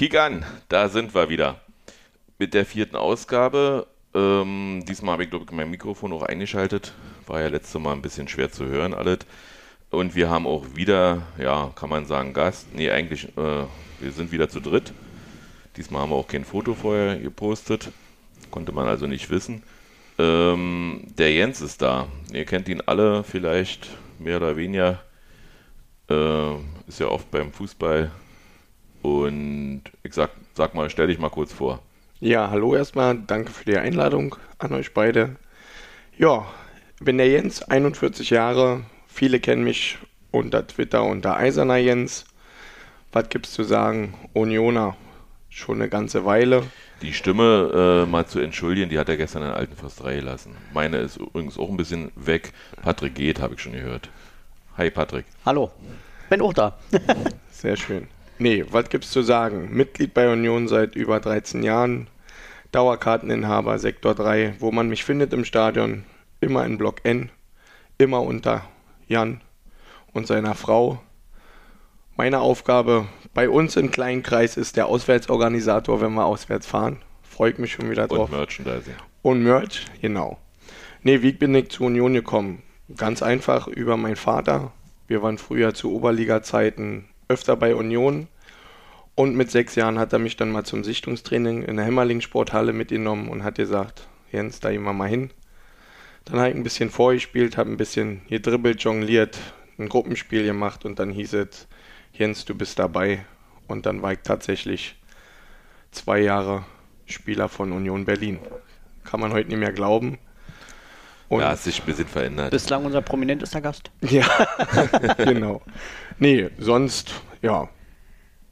Kick an, da sind wir wieder. Mit der vierten Ausgabe. Ähm, diesmal habe ich, glaube ich, mein Mikrofon auch eingeschaltet. War ja letztes Mal ein bisschen schwer zu hören, alles. Und wir haben auch wieder, ja, kann man sagen, Gast. Nee, eigentlich, äh, wir sind wieder zu dritt. Diesmal haben wir auch kein Foto vorher gepostet. Konnte man also nicht wissen. Ähm, der Jens ist da. Ihr kennt ihn alle vielleicht mehr oder weniger. Äh, ist ja oft beim Fußball. Und ich sag, sag mal, stell dich mal kurz vor. Ja, hallo erstmal. Danke für die Einladung an euch beide. Ja, bin der Jens, 41 Jahre. Viele kennen mich unter Twitter unter Eiserner Jens. Was gibt's zu sagen? Unioner, schon eine ganze Weile. Die Stimme äh, mal zu entschuldigen, die hat er gestern in der alten Försterei gelassen. Meine ist übrigens auch ein bisschen weg. Patrick geht, habe ich schon gehört. Hi Patrick. Hallo, bin auch da. Sehr schön. Nee, was gibt's zu sagen? Mitglied bei Union seit über 13 Jahren, Dauerkarteninhaber Sektor 3, wo man mich findet im Stadion, immer in Block N, immer unter Jan und seiner Frau. Meine Aufgabe bei uns im kleinen Kreis ist der Auswärtsorganisator, wenn wir auswärts fahren. Freut mich schon wieder drauf. Und Merchandising. Und Merch, genau. Nee, wie bin ich zu Union gekommen? Ganz einfach über meinen Vater. Wir waren früher zu Oberliga-Zeiten öfter bei Union. Und mit sechs Jahren hat er mich dann mal zum Sichtungstraining in der Hämmerling-Sporthalle mitgenommen und hat gesagt, Jens, da gehen wir mal hin. Dann habe ich ein bisschen vorgespielt, habe ein bisschen hier dribbelt, jongliert, ein Gruppenspiel gemacht und dann hieß es, Jens, du bist dabei. Und dann war ich tatsächlich zwei Jahre Spieler von Union Berlin. Kann man heute nicht mehr glauben. Und ja, hat sich ein bisschen verändert. Bislang unser prominentester Gast. Ja, genau. Nee, sonst, ja,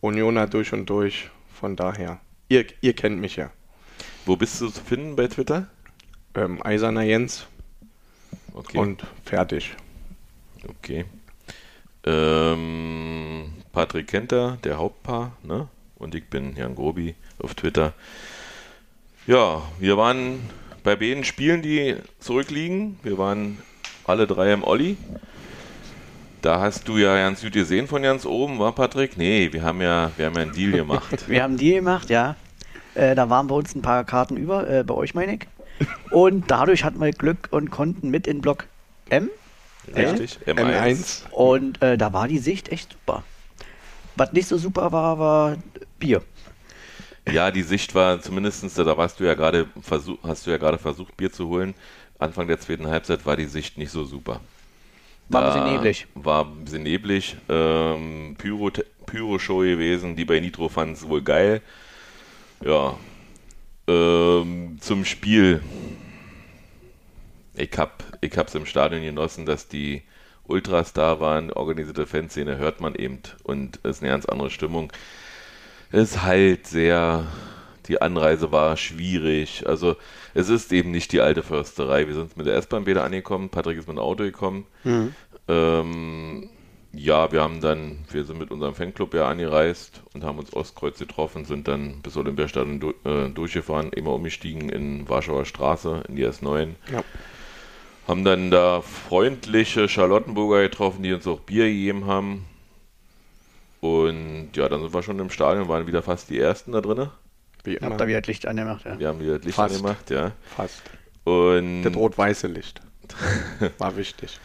Unioner durch und durch. Von daher, ihr, ihr kennt mich ja. Wo bist du zu finden bei Twitter? Ähm, Eiserner Jens. Okay. Und fertig. Okay. Ähm, Patrick Kenter, der Hauptpaar, ne? Und ich bin Jan Grobi auf Twitter. Ja, wir waren bei beiden Spielen, die zurückliegen. Wir waren alle drei im Olli. Da hast du ja ganz gut gesehen von ganz oben, war Patrick? Nee, wir haben ja, wir haben ja einen Deal gemacht. wir haben einen Deal gemacht, ja. Äh, da waren bei uns ein paar Karten über, äh, bei euch meine ich. Und dadurch hatten wir Glück und konnten mit in Block M. Richtig, M1. M1. Und äh, da war die Sicht echt super. Was nicht so super war, war Bier. Ja, die Sicht war zumindest, da warst du ja gerade hast du ja gerade versucht, Bier zu holen. Anfang der zweiten Halbzeit war die Sicht nicht so super. War ein bisschen neblig. War ein bisschen neblig. Ähm, Pyro, Pyro-Show gewesen. Die bei Nitro fanden es wohl geil. Ja. Ähm, zum Spiel. Ich hab, ich hab's im Stadion genossen, dass die Ultras da waren, organisierte Fanszene hört man eben und es ist eine ganz andere Stimmung. Es ist halt sehr, die Anreise war schwierig. Also es ist eben nicht die alte Försterei. Wir sind mit der S-Bahn wieder angekommen. Patrick ist mit dem Auto gekommen. Mhm. Ähm, ja, wir haben dann, wir sind mit unserem Fanclub ja angereist und haben uns Ostkreuz getroffen, sind dann bis Olympiastadion du, äh, durchgefahren, immer umgestiegen in Warschauer Straße, in die S9. Ja. Haben dann da freundliche Charlottenburger getroffen, die uns auch Bier gegeben haben. Und ja, dann sind wir schon im Stadion, waren wieder fast die Ersten da drinnen. Wie immer. Habt ihr wieder Licht angemacht, ja? Wir haben wieder Licht Fast. angemacht, ja. Fast. Und das rot-weiße Licht. War wichtig.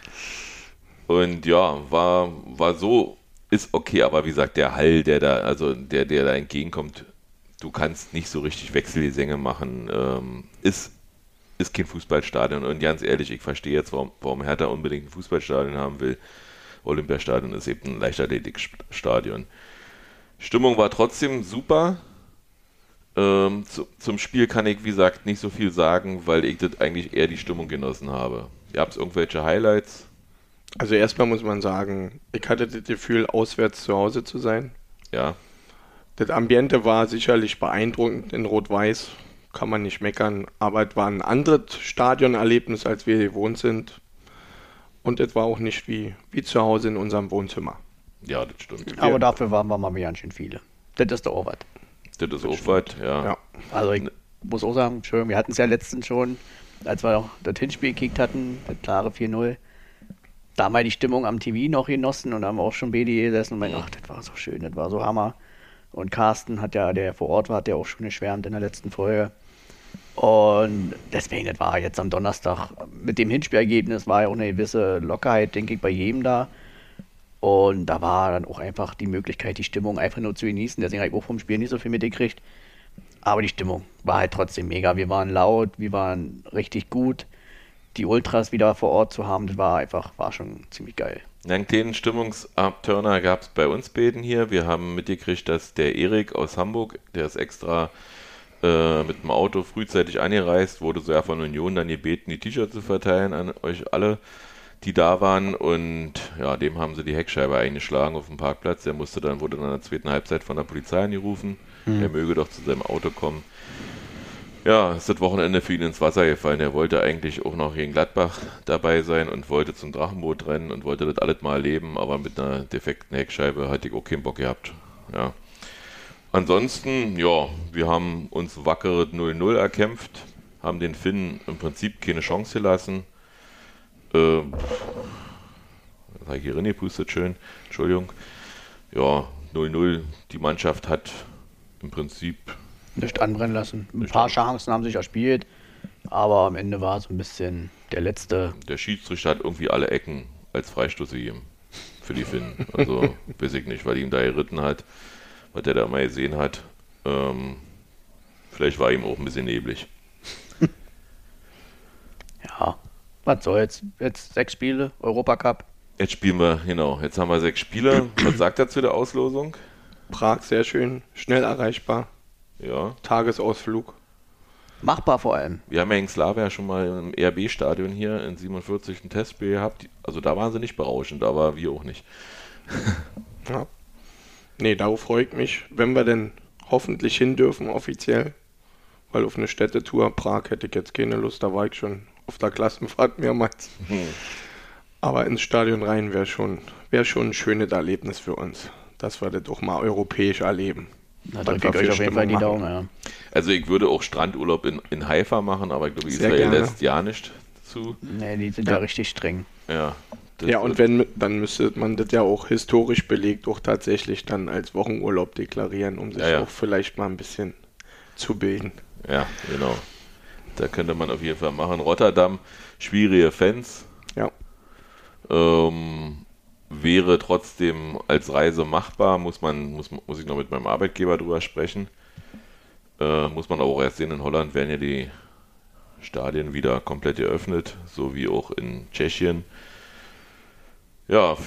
Und ja, war, war so, ist okay, aber wie gesagt, der Hall, der da, also der, der da entgegenkommt, du kannst nicht so richtig Wechselgesänge machen, ähm, ist, ist kein Fußballstadion. Und ganz ehrlich, ich verstehe jetzt, warum, warum Hertha unbedingt ein Fußballstadion haben will. Olympiastadion ist eben ein Leichtathletikstadion. Stimmung war trotzdem super. Ähm, zu, zum Spiel kann ich, wie gesagt, nicht so viel sagen, weil ich das eigentlich eher die Stimmung genossen habe. Ihr habt irgendwelche Highlights? Also erstmal muss man sagen, ich hatte das Gefühl, auswärts zu Hause zu sein. Ja. Das Ambiente war sicherlich beeindruckend in Rot-Weiß, kann man nicht meckern, aber es war ein anderes Stadionerlebnis, als wir gewohnt sind. Und es war auch nicht wie, wie zu Hause in unserem Wohnzimmer. Ja, das stimmt. Aber dafür waren wir mal ganz schön viele. Das ist der Arbeit. Das ist auch weit, ja. ja. Also ich muss auch sagen, schön, wir hatten es ja letztens schon, als wir auch das Hinspiel gekickt hatten, das klare 4-0. Da haben wir die Stimmung am TV noch genossen und haben auch schon BD gesessen und meinen, ach, das war so schön, das war so Hammer. Und Carsten hat ja, der vor Ort war, hat ja auch schon geschwärmt in der letzten Folge. Und deswegen, das war jetzt am Donnerstag mit dem Hinspielergebnis war ja auch eine gewisse Lockerheit, denke ich, bei jedem da. Und da war dann auch einfach die Möglichkeit, die Stimmung einfach nur zu genießen. Deswegen habe ich auch vom Spiel nicht so viel mitgekriegt. Aber die Stimmung war halt trotzdem mega. Wir waren laut, wir waren richtig gut. Die Ultras wieder vor Ort zu haben, das war einfach, war schon ziemlich geil. Einen kleinen Stimmungsabturner gab es bei uns beiden hier. Wir haben mitgekriegt, dass der Erik aus Hamburg, der ist extra äh, mit dem Auto frühzeitig angereist, wurde so ja von Union dann gebeten, die T-Shirts zu verteilen an euch alle, die da waren. Und ja, dem haben sie die Heckscheibe eingeschlagen auf dem Parkplatz. Der musste dann, wurde dann in der zweiten Halbzeit von der Polizei angerufen. Mhm. Er möge doch zu seinem Auto kommen. Ja, ist das Wochenende für ihn ins Wasser gefallen. Er wollte eigentlich auch noch gegen Gladbach dabei sein und wollte zum Drachenboot rennen und wollte das alles mal erleben, aber mit einer defekten Heckscheibe hatte ich auch keinen Bock gehabt. Ja. Ansonsten, ja, wir haben uns wackere 0-0 erkämpft, haben den Finnen im Prinzip keine Chance gelassen. Äh, das habe ich hier reingepustet, schön, Entschuldigung. Ja, 0-0, die Mannschaft hat im Prinzip nicht anbrennen lassen. Ein paar Chancen haben sich erspielt, aber am Ende war so ein bisschen der letzte. Der Schiedsrichter hat irgendwie alle Ecken als Freistoß gegeben für die Finnen. Also weiß ich nicht, weil ihm da geritten hat was der da mal gesehen hat. Ähm, vielleicht war ihm auch ein bisschen neblig. ja, was soll's. Jetzt sechs Spiele, Europacup. Jetzt spielen wir, genau, jetzt haben wir sechs Spiele. Was sagt er zu der Auslosung? Prag sehr schön, schnell erreichbar. Ja. Tagesausflug. Machbar vor allem. Wir haben ja in Slavia schon mal im RB-Stadion hier in 47 ein Testspiel gehabt. Also da waren sie nicht berauschend, aber wir auch nicht. ja. Nee, darauf freue ich mich, wenn wir denn hoffentlich hin dürfen offiziell. Weil auf eine Städtetour Prag hätte ich jetzt keine Lust, da war ich schon auf der Klassenfahrt mehrmals. Hm. Aber ins Stadion rein wäre schon, wär schon ein schönes Erlebnis für uns, dass wir das doch mal europäisch erleben. Na, drücke ich euch auf jeden Fall die Daumen, ja. Also ich würde auch Strandurlaub in, in Haifa machen, aber ich glaube, Israel lässt ja nicht zu. Nee, die sind ja, ja richtig streng. Ja, ja, und wenn, dann müsste man das ja auch historisch belegt auch tatsächlich dann als Wochenurlaub deklarieren, um sich ja, ja. auch vielleicht mal ein bisschen zu bilden. Ja, genau. Da könnte man auf jeden Fall machen. Rotterdam, schwierige Fans. Ja. Ähm, wäre trotzdem als Reise machbar, muss man, muss, muss ich noch mit meinem Arbeitgeber drüber sprechen. Äh, muss man auch erst sehen, in Holland werden ja die Stadien wieder komplett geöffnet, so wie auch in Tschechien. Ja,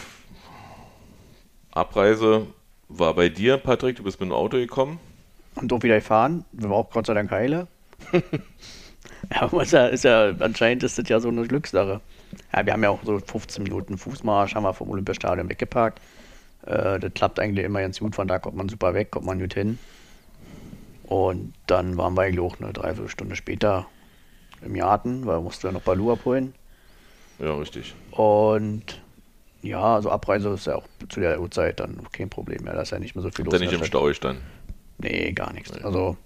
Abreise war bei dir, Patrick. Du bist mit dem Auto gekommen. Und auch wieder gefahren. Wir waren auch Gott sei Dank heile. ja, ist ja, ist ja, anscheinend ist das ja so eine Glückssache. Ja, wir haben ja auch so 15 Minuten Fußmarsch, haben wir vom Olympiastadion weggeparkt. Äh, das klappt eigentlich immer ganz gut, von da kommt man super weg, kommt man gut hin. Und dann waren wir eigentlich auch eine Dreiviertelstunde später im Garten, weil wir mussten ja noch Balu abholen. Ja, richtig. Und ja, also Abreise ist ja auch zu der Uhrzeit dann kein Problem mehr. Da ist ja nicht mehr so viel los. Ist ja nicht im Stau dann? Nee, gar nichts. Also,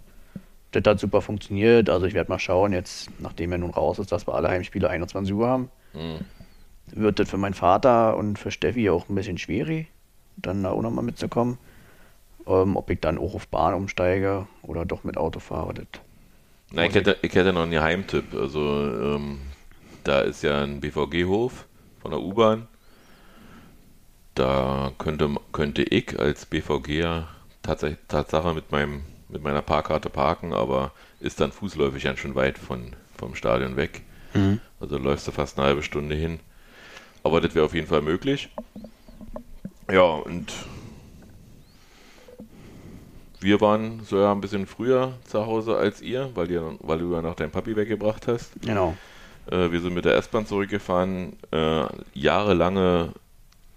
das hat super funktioniert. Also, ich werde mal schauen, jetzt, nachdem er nun raus ist, dass wir alle Heimspiele 21 Uhr haben, mhm. wird das für meinen Vater und für Steffi auch ein bisschen schwierig, dann da auch nochmal mitzukommen. Ähm, ob ich dann auch auf Bahn umsteige oder doch mit Auto fahre, das. Nein, ich hätte, ich hätte noch einen Geheimtipp. Also, ähm, da ist ja ein BVG-Hof von der U-Bahn da könnte, könnte ich als BVGer tatsächlich Tatsache mit meinem mit meiner Parkkarte parken, aber ist dann fußläufig ganz schön weit von, vom Stadion weg. Mhm. Also läufst du fast eine halbe Stunde hin. Aber das wäre auf jeden Fall möglich. Ja, und wir waren so ja ein bisschen früher zu Hause als ihr, weil, ihr, weil du ja noch deinen Papi weggebracht hast. Genau. Äh, wir sind mit der S-Bahn zurückgefahren. Äh, jahrelange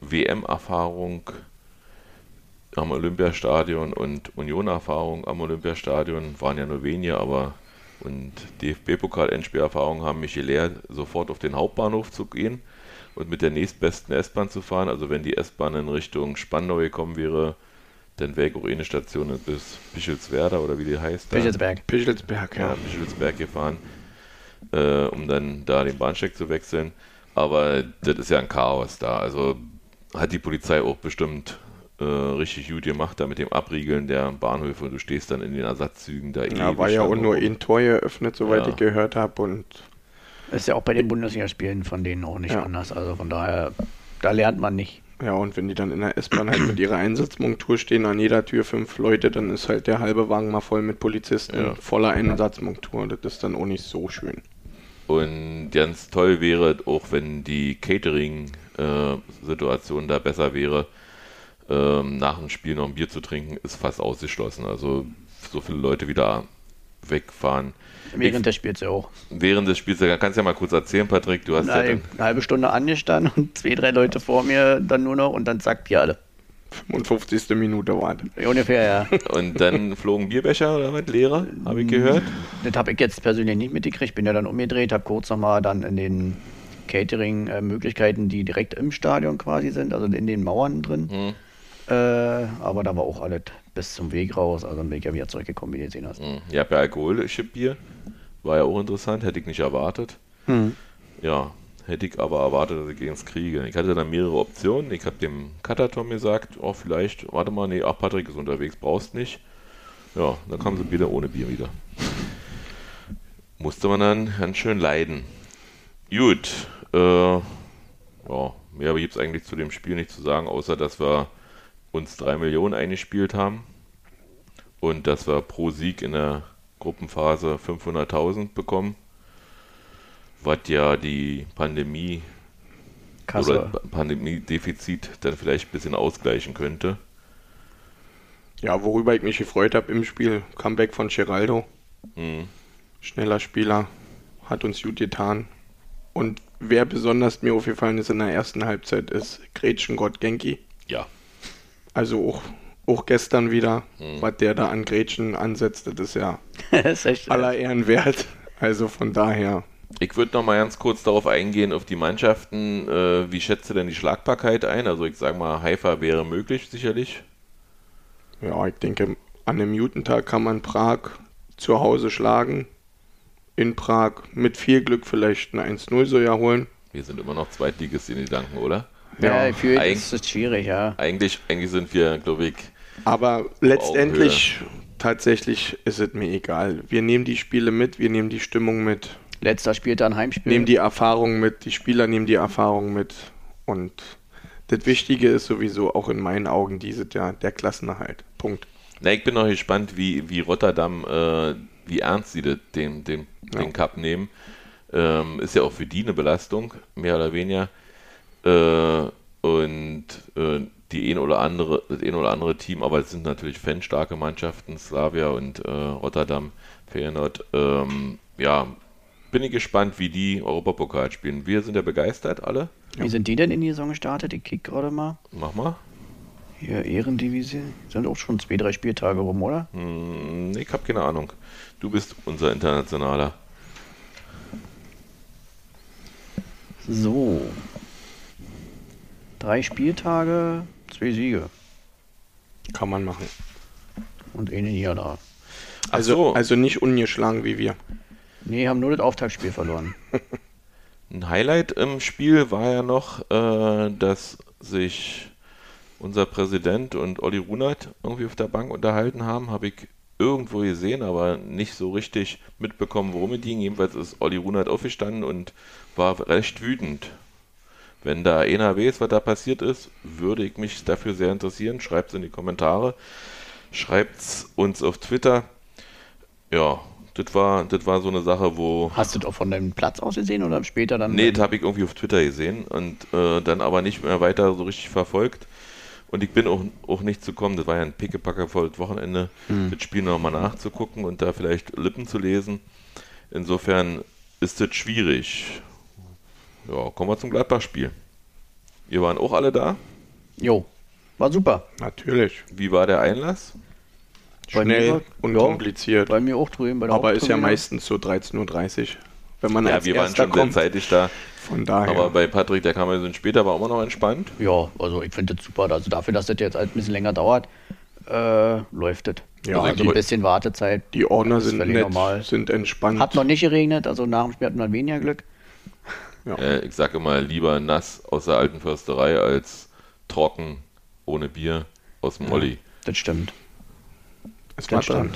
WM-Erfahrung am Olympiastadion und Union-Erfahrung am Olympiastadion waren ja nur wenige, aber und DFB-Pokal-Endspielerfahrung haben mich gelehrt, sofort auf den Hauptbahnhof zu gehen und mit der nächstbesten S-Bahn zu fahren. Also wenn die S-Bahn in Richtung Spandau gekommen wäre, dann wäre ich auch eine Station bis Bischelswerda oder wie die heißt. Bischelsberg. Bischelsberg, ja. ja Bischelsberg gefahren, äh, um dann da den Bahnsteig zu wechseln. Aber das ist ja ein Chaos da. Also hat die Polizei auch bestimmt äh, richtig gut gemacht, da mit dem Abriegeln der Bahnhöfe und du stehst dann in den Ersatzzügen da Ja, ewig war ja auch nur ein Tor eröffnet, soweit Ja. ich gehört habe. Und Ist ja auch bei den Bundesligaspielen von denen auch nicht Ja. anders. Also von daher, da lernt man nicht. ja, und wenn die dann in der S-Bahn halt mit ihrer Einsatzmontur stehen, an jeder Tür fünf Leute, dann ist halt der halbe Wagen mal voll mit Polizisten, Ja. voller Einsatzmontur. Das ist dann auch nicht so schön. Und ganz toll wäre auch, wenn die Catering-Situation da besser wäre, ähm, nach dem Spiel noch ein Bier zu trinken, ist fast ausgeschlossen. Also so viele Leute wieder wegfahren. Während des Spiels ja auch. Während des Spiels, da kannst du ja mal kurz erzählen, Patrick, du hast ja Eine, dann, eine halbe Stunde angestanden und zwei, drei Leute vor mir dann nur noch und dann zack, die alle. 55. Minute war das. Ungefähr, ja. und dann flogen Bierbecher oder was, leere, habe ich gehört. Das habe ich jetzt persönlich nicht mitgekriegt. Bin ja dann umgedreht, habe kurz nochmal dann in den Catering-Möglichkeiten, die direkt im Stadion quasi sind, also in den Mauern drin. Hm. Äh, aber da war auch alles bis zum Weg raus. Also dann bin ich ja wieder zurückgekommen, wie du gesehen hast. Hm. Habt ja alkoholische Bier, war ja auch interessant, hätte ich nicht erwartet. Hm. Ja, hätte ich aber erwartet, dass ich es kriege. Ich hatte dann mehrere Optionen. Ich habe dem Katatom gesagt, oh, vielleicht, warte mal, nee, ach, Patrick ist unterwegs, brauchst nicht. Ja, dann kamen sie wieder ohne Bier wieder. Musste man dann ganz schön leiden. Gut, äh, ja, mehr gibt es eigentlich zu dem Spiel nicht zu sagen, außer dass wir uns 3 Millionen eingespielt haben und dass wir pro Sieg in der Gruppenphase 500.000 bekommen was ja die Pandemie Kasse. oder Pandemiedefizit dann vielleicht ein bisschen ausgleichen könnte. Ja, worüber ich mich gefreut habe im Spiel, Comeback von Geraldo. Hm. Schneller Spieler, hat uns gut getan. Und wer besonders mir aufgefallen ist in der ersten Halbzeit, ist Gretchen-Gott Genki. Ja. Also auch, auch gestern wieder, Mhm. was der da an Gretchen ansetzt, das ist ja das ist aller Ehren wert. Also von daher, Ich würde noch mal ganz kurz darauf eingehen, auf die Mannschaften. Äh, wie schätzt du denn die Schlagbarkeit ein? Also ich sage mal, Haifa wäre möglich, sicherlich. ja, ich denke, an einem Newton-Tag kann man Prag zu Hause schlagen. In Prag mit viel Glück vielleicht ein 1-0 so ja holen. Wir sind immer noch Zweitligist in Gedanken, oder? Ja, ja, für eigentlich- ist es schwierig, ja. Eigentlich, eigentlich sind wir, glaube ich, Aber letztendlich, tatsächlich ist es mir egal. Wir nehmen die Spiele mit, wir nehmen die Stimmung mit, Letzter Spieltag ein Heimspiel. nehmen die Erfahrung mit, die Spieler nehmen die Erfahrung mit. Und das Wichtige ist sowieso auch in meinen Augen dieses Jahr der Klassenerhalt. Punkt. Na, ich bin noch gespannt, wie, wie Rotterdam, äh, wie ernst sie das- den, den, Ja. den Cup nehmen. Ähm, ist ja auch für die eine Belastung, mehr oder weniger. Äh, und äh, die ein oder andere, das ein oder andere Team, aber es sind natürlich fanstarke Mannschaften, Slavia und äh, Rotterdam, Feyenoord. Ähm, ja, bin ich gespannt, wie die Europapokal spielen. Wir sind ja begeistert, alle. Wie sind die denn in die Saison gestartet? Ich kick gerade mal. Mach mal. Hier, Ehrendivisie. Sind auch schon zwei, drei Spieltage rum, oder? Hm, ich habe keine Ahnung. Du bist unser Internationaler. So. Drei Spieltage, zwei Siege Kann man machen. und eine Niederlage. Also, so. also nicht ungeschlagen wie wir. Nee, haben nur das Auftaktspiel verloren. Ein Highlight im Spiel war ja noch, äh, dass sich unser Präsident und Olli Runert irgendwie auf der Bank unterhalten haben. Habe ich irgendwo gesehen, aber nicht so richtig mitbekommen, worum es ging. Jedenfalls ist Olli Runert aufgestanden und war recht wütend. Wenn da einer weiß, was da passiert ist, würde ich mich dafür sehr interessieren. Schreibt es in die Kommentare. Schreibt es uns auf Twitter. Ja, das war, das war so eine Sache, wo. Hast du auch von deinem Platz aus gesehen oder später dann? Nee, das habe ich irgendwie auf Twitter gesehen und äh, dann aber nicht mehr weiter so richtig verfolgt. Und ich bin auch, auch nicht zu kommen, das war ja ein pickepackevolles Wochenende, das Spiel nochmal nachzugucken und da vielleicht Lippen zu lesen. Insofern ist das schwierig. Ja, kommen wir zum Gladbach-Spiel. Ihr waren auch alle da. Jo, war super. Natürlich. Wie war der Einlass? Bei mir Schnell, war- unkompliziert. Bei mir auch drüben. Bei der Aber ist ja meistens so 13.30 Uhr. Wenn man Ja, als wir waren schon sehr kommt. zeitig da. Von daher. Aber bei Patrick, der kam ja so später, war immer noch entspannt. Ja, also ich finde das super. Also dafür, dass das jetzt halt ein bisschen länger dauert, äh, läuft das. Ja, also also ein bisschen Wartezeit. die Ordner sind nett, normal. sind entspannt. Hat noch nicht geregnet, also nach dem Spiel hatten wir weniger Glück. Ja. Äh, ich sage immer, lieber nass aus der alten Försterei als trocken ohne Bier. aus dem Olli. Das stimmt. Es Das dran.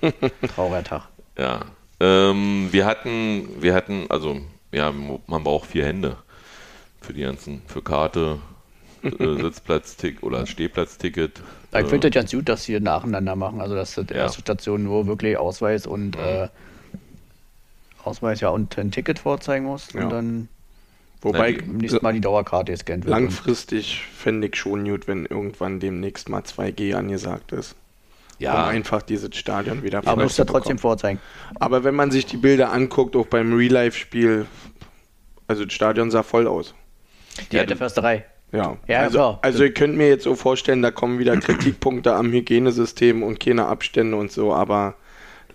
stimmt. Trauriger Tag. Ja. Ähm, wir hatten, wir hatten, also, ja, man braucht vier Hände für die ganzen, für Karte, äh, Sitzplatzticket oder Stehplatzticket. Ich Äh, finde das ganz gut, dass sie nacheinander machen. Also, dass das Ja. erste Station nur wirklich Ausweis und äh, Ausweis ja und ein Ticket vorzeigen muss Ja. und dann Wobei beim nächsten Mal die Dauerkarte gescannt wird. langfristig fände ich schon gut, wenn irgendwann demnächst mal 2G angesagt ist. Um ja, einfach dieses Stadion wieder aber muss ja trotzdem vorzeigen. Aber wenn man sich die Bilder anguckt, auch beim Real-Life-Spiel, also das Stadion sah voll aus. Die Ja, alte du- Försterei. Ja, Ja, also, klar. also ihr könnt mir jetzt so vorstellen, da kommen wieder Kritikpunkte am Hygienesystem und keine Abstände und so, aber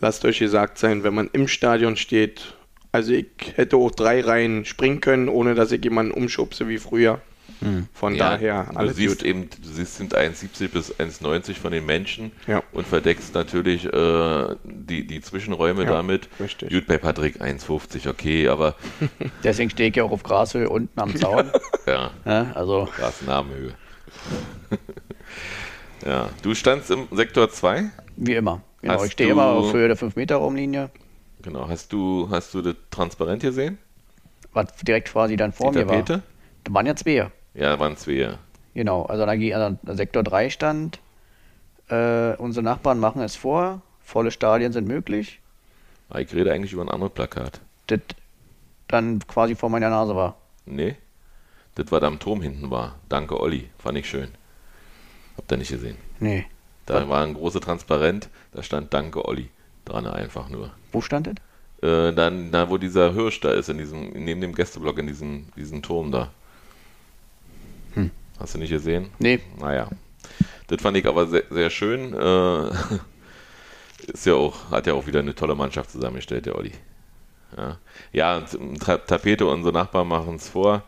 lasst euch gesagt sein, wenn man im Stadion steht, also ich hätte auch drei Reihen springen können, ohne dass ich jemanden umschubse wie früher. Von ja, daher du alles siehst gut. eben, du siehst sind 1,70 bis 1,90 von den Menschen Ja. und verdeckst natürlich äh, die, die Zwischenräume Ja, damit. richtig. Gut, bei Patrick 1,50, okay, aber Deswegen stehe ich ja auch auf Grashöhe unten am Zaun. ja, ja, also, Grasnamenhöhe. ja, du standst im Sektor 2? wie immer. Genau, Hast ich stehe immer auf Höhe der 5-Meter-Raumlinie, Genau, hast du, hast du das transparent gesehen? was direkt quasi dann vor die mir war. Tapete? Da waren ja zwei. Ja, waren zwei. Genau, also da also Sektor 3 stand. Äh, unsere Nachbarn machen es vor. Volle Stadien sind möglich. Ah, Ich rede eigentlich über ein anderes Plakat. Das dann quasi vor meiner Nase war. Nee, das war da am Turm hinten war. Danke, Olli. Fand ich schön. Habt ihr nicht gesehen. Nee. Da war ein großer Transparent, da stand Danke, Olli. Dran einfach nur. Wo stand das? Äh, dann, da wo dieser Hirsch da ist, in diesem, neben dem Gästeblock, in diesem, diesem Turm da. Hm. Hast du nicht gesehen? Nee. Naja. Das fand ich aber sehr, sehr schön. Äh, ist ja auch, hat ja auch wieder eine tolle Mannschaft zusammengestellt, der Olli. Ja, ja Ta Tapete, unsere Nachbarn machen es vor.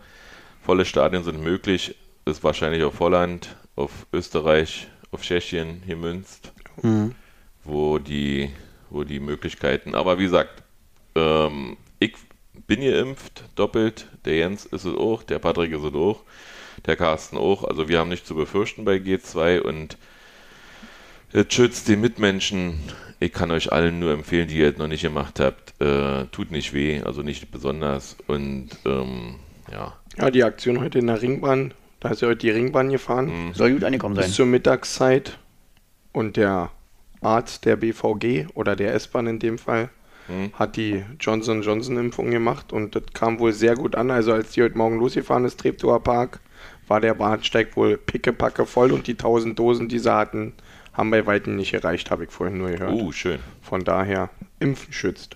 Volle Stadien sind möglich. Ist wahrscheinlich auf Holland, auf Österreich, auf Tschechien hier münzt, wo die, wo die Möglichkeiten. Aber wie gesagt, ähm, ich bin geimpft, doppelt. Der Jens ist es auch, der Patrick ist es auch, der Carsten auch. Also wir haben nichts zu befürchten bei G2 und es schützt die Mitmenschen. Ich kann euch allen nur empfehlen, die ihr es noch nicht gemacht habt. Äh, tut nicht weh, also nicht besonders. Und ähm, ja, Ja, die Aktion heute in der Ringbahn, da ist ja heute die Ringbahn gefahren, Soll gut angekommen sein. bis zur Mittagszeit. Und der Arzt der BVG oder der S-Bahn in dem Fall Hm. hat die Johnson Johnson Impfung gemacht und das kam wohl sehr gut an. Also als die heute Morgen losgefahren ist, Treptower Park, war der Bahnsteig wohl pickepacke voll und die 1000 Dosen, die sie hatten, haben bei weitem nicht gereicht, habe ich vorhin nur gehört. uh, schön. Von daher, Impfen schützt.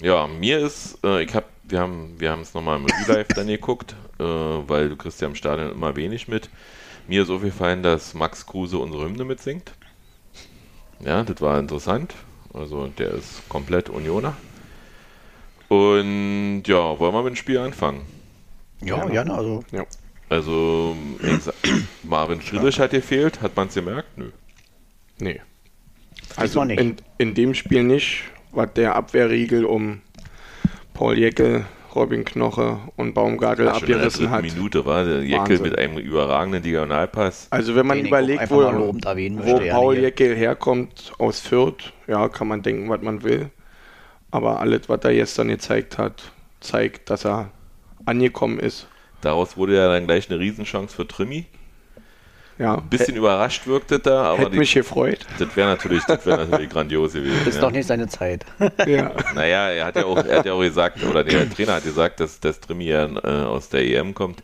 Ja, mir ist, äh, ich hab, wir haben, wir haben es nochmal im Real Life dann geguckt, äh, weil du kriegst ja im Stadion immer wenig mit. Mir ist aufgefallen, dass Max Kruse unsere Hymne mitsingt. Ja, das war interessant. Also der ist komplett Unioner. Und ja, wollen wir mit dem Spiel anfangen? Ja, gerne. Also, Ja. Also Marvin Friedrich hat gefehlt, hat man es gemerkt? Nö. Nee. Also in, in dem Spiel nicht, was der Abwehrriegel um Paul Jeckel, Robin Knoche und Baumgartel Schon in der abgerissen hat. Minute war der Jeckel mit einem überragenden Diagonalpass. Also wenn man Den überlegt, wo, wo möchte, ja, Paul. Jeckel herkommt aus Fürth, ja, kann man denken, was man will. Aber alles, was er gestern gezeigt hat, zeigt, dass er angekommen ist. Daraus wurde ja dann gleich eine Riesenchance für Trimmi. Ja, Ein bisschen überrascht wirkte da, aber hätte die, mich gefreut. das wäre natürlich, das wär natürlich grandios gewesen. ist ja. doch nicht seine Zeit. ja. Naja, er hat ja auch, er hat ja auch gesagt, oder der Trainer hat gesagt, dass, dass Trimmi ja äh, aus der EM kommt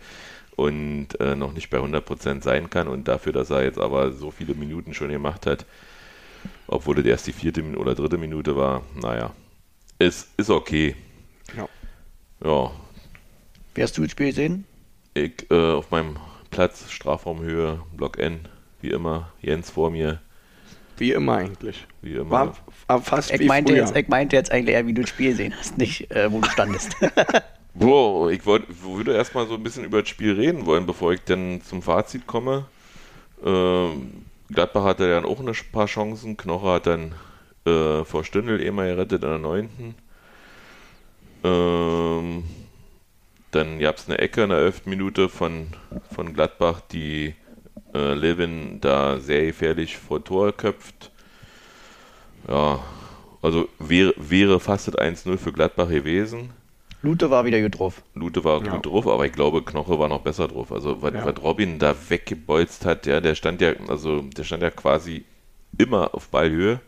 und äh, noch nicht bei 100% sein kann und dafür, dass er jetzt aber so viele Minuten schon gemacht hat, obwohl es erst die vierte oder dritte Minute war, naja, es ist okay. Ja. Ja, Wie hast du das Spiel gesehen? ich äh, auf meinem Platz, Strafraumhöhe, Block N, wie immer, Jens vor mir, Wie immer eigentlich. wie immer. War, war fast Ich wie meinte, früher. jetzt, ich meinte jetzt eigentlich eher, wie du das Spiel gesehen hast, nicht äh, wo du standest. Wow, ich wollt, würde erstmal so ein bisschen über das Spiel reden wollen, bevor ich dann zum Fazit komme. Ähm, Gladbach hatte dann auch ein paar Chancen. Knoche hat dann äh, vor Stündel eh mal gerettet in der neunten. Ähm, dann gab es eine Ecke in der elften Minute von, von Gladbach, die äh, Levin da sehr gefährlich vor Tor köpft. Ja, also wäre, wäre fast das 1-0 für Gladbach gewesen. Lute war wieder gut drauf. Lute war Ja. gut drauf, aber ich glaube, Knoche war noch besser drauf. Also, was, Ja. was Robin da weggebolzt hat, ja, der stand ja, also, der stand ja quasi immer auf Ballhöhe.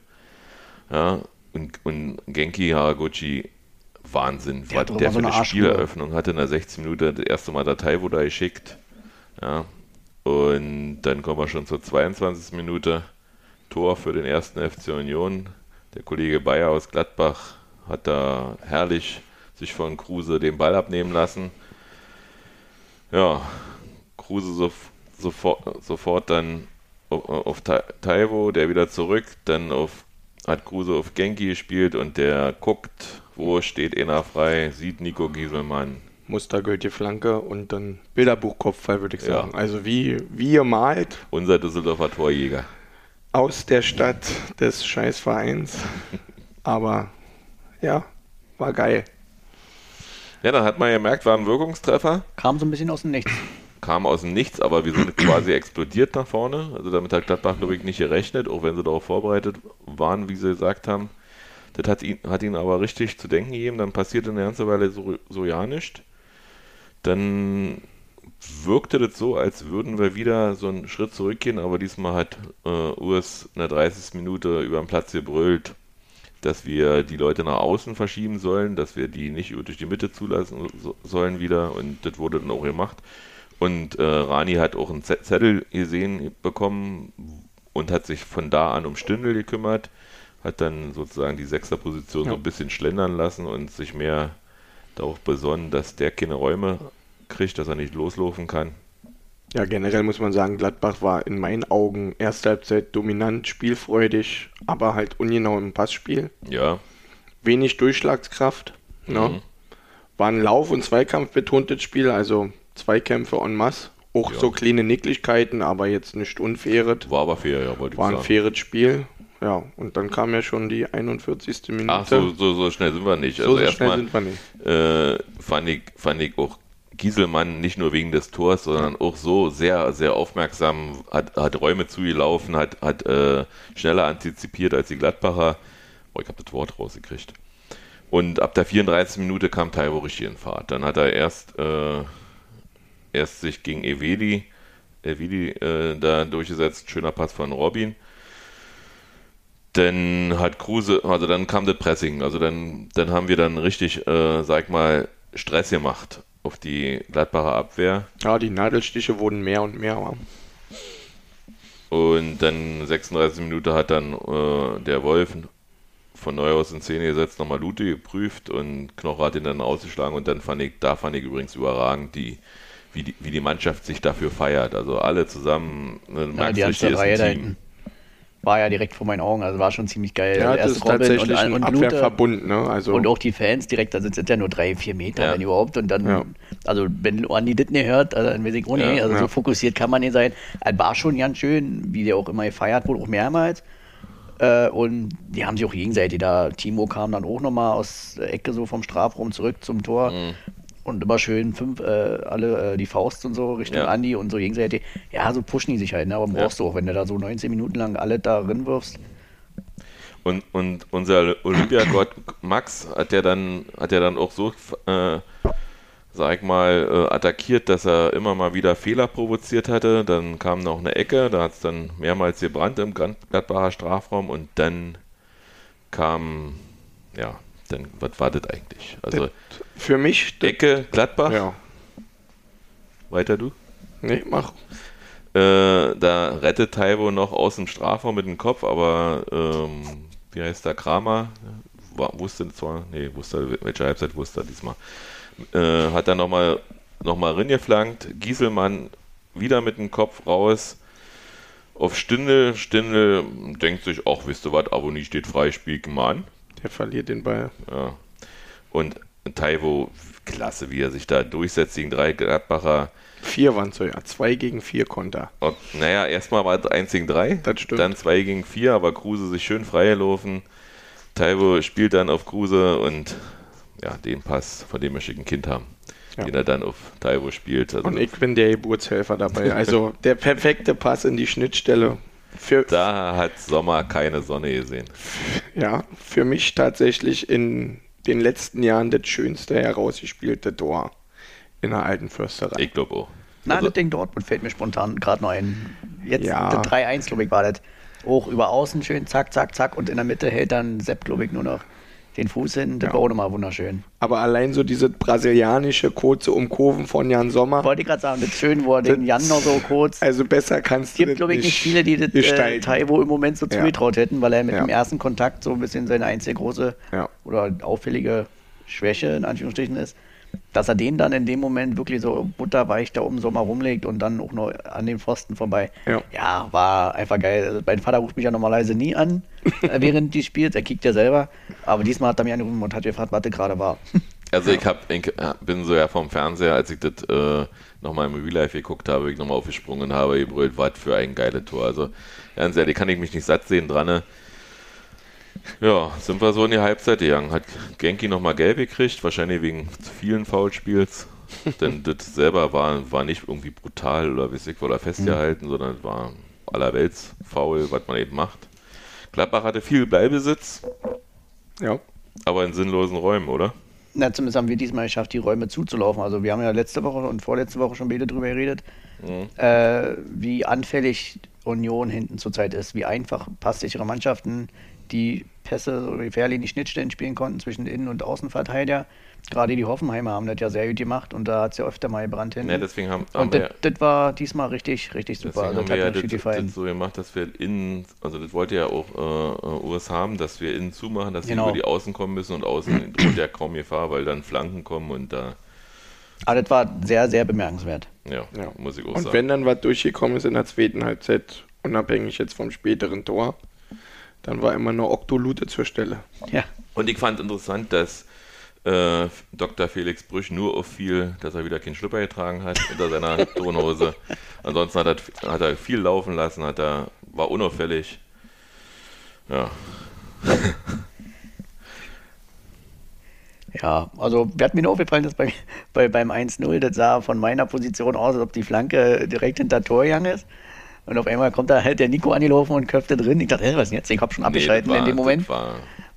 Ja, und, und Genki Haraguchi, Wahnsinn. Der was der für eine eine. Spieleröffnung hatte in der 16 Minute das erste Mal Datei wurde geschickt. Ja, und dann kommen wir schon zur 22. Minute. Tor für den ersten FC Union. Der Kollege Bayer aus Gladbach hat da herrlich sich von Kruse den Ball abnehmen lassen. Ja, Kruse so, sofort, sofort dann auf, auf Ta- Taiwo, der wieder zurück, dann auf, hat Kruse auf Genki gespielt und der guckt, wo steht einer frei, sieht Nico Gieselmann. Mustergültige Flanke und dann Bilderbuchkopfball, würde ich Ja. sagen. Also wie, wie ihr malt Unser Düsseldorfer Torjäger. aus der Stadt des Scheißvereins. Aber ja, war geil. Ja, dann hat man gemerkt, war ein Wirkungstreffer. Kam so ein bisschen aus dem Nichts. kam aus dem Nichts, aber wir sind quasi explodiert nach vorne. Also damit hat Gladbach, glaube ich, nicht gerechnet, auch wenn sie darauf vorbereitet waren, wie sie gesagt haben. Das hat ihn, hat ihn aber richtig zu denken gegeben. Dann passierte eine ganze Weile so, so ja nicht. Dann wirkte das so, als würden wir wieder so einen Schritt zurückgehen, aber diesmal hat äh, Urs in der 30. Minute über den Platz gebrüllt, dass wir die Leute nach außen verschieben sollen, dass wir die nicht durch die Mitte zulassen so, sollen wieder und das wurde dann auch gemacht. Und äh, Rani hat auch einen Zettel gesehen bekommen und hat sich von da an um Stündel gekümmert, hat dann sozusagen die Sechsterposition so Ja. ein bisschen schlendern lassen und sich mehr darauf besonnen, dass der keine Räume kriegt, dass er nicht loslaufen kann. Ja, generell muss man sagen, Gladbach war in meinen Augen erste Halbzeit dominant, spielfreudig, aber halt ungenau im Passspiel. Ja, Wenig Durchschlagskraft. Ne? Mhm. War ein Lauf- und Zweikampf betontes Spiel, also Zweikämpfe en masse. Auch Ja. so kleine Nicklichkeiten, aber jetzt nicht unfaires. war aber fair, ja, wollte ich War ein sagen. faires Spiel. Ja, und dann kam ja schon die 41. Minute. Ach, so, so, so schnell sind wir nicht. So, Also so schnell erstmal sind wir nicht. äh, fand, ich, fand ich auch Gieselmann nicht nur wegen des Tors, sondern auch so sehr, sehr aufmerksam, hat, hat Räume zugelaufen, hat, hat äh, schneller antizipiert als die Gladbacher. Oh, ich habe das Wort rausgekriegt. Und ab der 34. Minute kam Taiwo richtig in Fahrt. Dann hat er erst, äh, erst sich gegen Evedi, Evedi äh, da durchgesetzt, schöner Pass von Robin. Dann hat Kruse, also dann kam das Pressing, also dann, dann haben wir dann richtig, äh, sag mal, Stress gemacht auf die Gladbacher Abwehr. Ja, die Nadelstiche wurden mehr und mehr. Und dann 36 Minuten hat dann äh, der Wolf von neu aus in Szene gesetzt, nochmal Lute geprüft und Knoche hat ihn dann ausgeschlagen und dann fand ich, da fand ich übrigens überragend, die, wie, die, wie die Mannschaft sich dafür feiert. Also alle zusammen, äh, Ja, die ganze Reihe ein da Team. hinten. War ja direkt vor meinen Augen, also war schon ziemlich geil. Ja, Also das erst ist Robin tatsächlich und, ein Abwehrverbund, ne? Also, und auch die Fans direkt, also sind ja nur drei, vier Meter, Ja. wenn überhaupt. Und dann, Ja. also wenn Andi das nicht hört, also dann weiß ich nicht, Ja, also so fokussiert kann man nicht sein. Es war schon ganz schön, wie der auch immer gefeiert wurde, auch mehrmals. Äh, und die haben sich auch gegenseitig da. Timo kam dann auch nochmal aus der Ecke so vom Strafraum zurück zum Tor. Mhm. Und immer schön fünf, äh, alle äh, die Faust und so Richtung Ja. Andi und so gegenseitig. Ja, so pushen die sich halt, ne? aber Ja. brauchst du auch, wenn du da so 19 Minuten lang alle da drin wirfst. Und, und unser Olympiagott Max hat ja dann, hat ja dann auch so, äh, sag ich mal, äh, attackiert, dass er immer mal wieder Fehler provoziert hatte. Dann kam noch eine Ecke, da hat es dann mehrmals gebrannt im Glad- Gladbacher Strafraum und dann kam, ja, dann, was war das eigentlich? Also für mich, das, Ecke, Gladbach, ja. weiter du? Nee, mach. Äh, da rettet Taiwo noch aus dem Strafraum mit dem Kopf, aber ähm, wie heißt der Kramer? War, wusste zwar, nee, wusste, welche Halbzeit wusste er diesmal. Äh, hat dann nochmal noch mal reingeflankt. Gieselmann wieder mit dem Kopf raus auf Stindel. Stindel denkt sich, auch wisst ihr was, Abonnie steht frei, spiel mal an. Der verliert den Ball. Ja. Und Taiwo, klasse, wie er sich da durchsetzt gegen drei Gladbacher. Vier waren so, ja. Zwei gegen vier Konter. Und, naja, erstmal war es 1 gegen 3, Das stimmt. dann 2 gegen 4, aber Kruse sich schön freigelaufen. Taiwo spielt dann auf Kruse und ja, den Pass, von dem ich ein Kind haben. ja. den er dann auf Taiwo spielt. Also und ich bin der Geburtshelfer dabei. Also der perfekte Pass in die Schnittstelle. Für, da hat Sommer keine Sonne gesehen. Ja, für mich tatsächlich in den letzten Jahren das schönste herausgespielte Tor in der alten Fürsterei. Ich glaube auch. Nein, also, das Ding Dortmund fällt mir spontan gerade noch ein. Jetzt ja. 3-1, glaube ich, war das. Hoch über außen schön, zack, zack, zack. Und in der Mitte hält dann Sepp, glaube ich, nur noch den Fuß hin. Das ja. war auch nochmal wunderschön. Aber allein so diese brasilianische kurze Umkurven von Jan Sommer. Wollte ich gerade sagen, das schön, wo er den Jan noch so kurz. Also besser kannst du Es gibt, glaube ich, nicht viele, die das äh, Taiwo im Moment so zugetraut hätten, weil er mit ja. dem ersten Kontakt so ein bisschen seine einzige große oder auffällige Schwäche in Anführungsstrichen ist dass er den dann in dem Moment wirklich so butterweich da um Sommer rumlegt und dann auch noch an den Pfosten vorbei. Ja, ja war einfach geil. Also mein Vater ruft mich ja normalerweise nie an, äh, während die spielt. Er kickt ja selber. Aber diesmal hat er mich angerufen und hat gefragt, was gerade war. Also ich, hab, ich bin so ja vom Fernseher, als ich das äh, nochmal im Real Life geguckt habe, ich nochmal aufgesprungen habe, gebrüllt, was für ein geiles Tor. Also ganz ehrlich, kann ich mich nicht satt sehen dran. Ne? Ja, sind wir so in die Halbzeit gegangen. Hat Genki nochmal gelb gekriegt, wahrscheinlich wegen zu vielen Foulspiels. Denn das selber war, war nicht irgendwie brutal oder wissig oder festgehalten, mhm. sondern es war allerwelts faul, was man eben macht. Gladbach hatte viel Bleibesitz. Ja. Aber in sinnlosen Räumen, oder? Na, zumindest haben wir diesmal geschafft, die Räume zuzulaufen. Also wir haben ja letzte Woche und vorletzte Woche schon beide drüber geredet, mhm. äh, wie anfällig Union hinten zurzeit ist, wie einfach passsichere Mannschaften die Pässe so gefährlich in die Schnittstellen spielen konnten zwischen Innen- und Außenverteidiger. Gerade die Hoffenheimer haben das ja sehr gut gemacht und da hat es ja öfter mal gebrannt hin. Ja, deswegen haben, haben und das, ja, das war diesmal richtig, richtig super. Deswegen das haben wir ja das, das, so gemacht, dass wir innen, also das wollte ja auch äh, US haben, dass wir innen zumachen, dass genau. sie über die Außen kommen müssen und außen droht ja kaum Gefahr, weil dann Flanken kommen und da. Aber das war sehr, sehr bemerkenswert. Ja, ja. muss ich auch und sagen. Und wenn dann was durchgekommen ist in der zweiten Halbzeit, unabhängig jetzt vom späteren Tor, dann war immer nur Oktolute zur Stelle. Ja. Und ich fand interessant, dass äh, Dr. Felix Brüch nur auffiel, dass er wieder keinen Schlüpper getragen hat unter seiner Turnhose. Ansonsten hat er, hat er viel laufen lassen, hat er, war unauffällig. Ja. Ja, also mir hat mir nur aufgefallen, dass bei, bei, beim 1-0, das sah von meiner Position aus, als ob die Flanke direkt hinter Tor gegangen ist. Und auf einmal kommt da halt der Nico angelaufen und köpft drin. Ich dachte, hey, was ist denn jetzt? Ich hab schon abgeschalten nee, war, in dem Moment.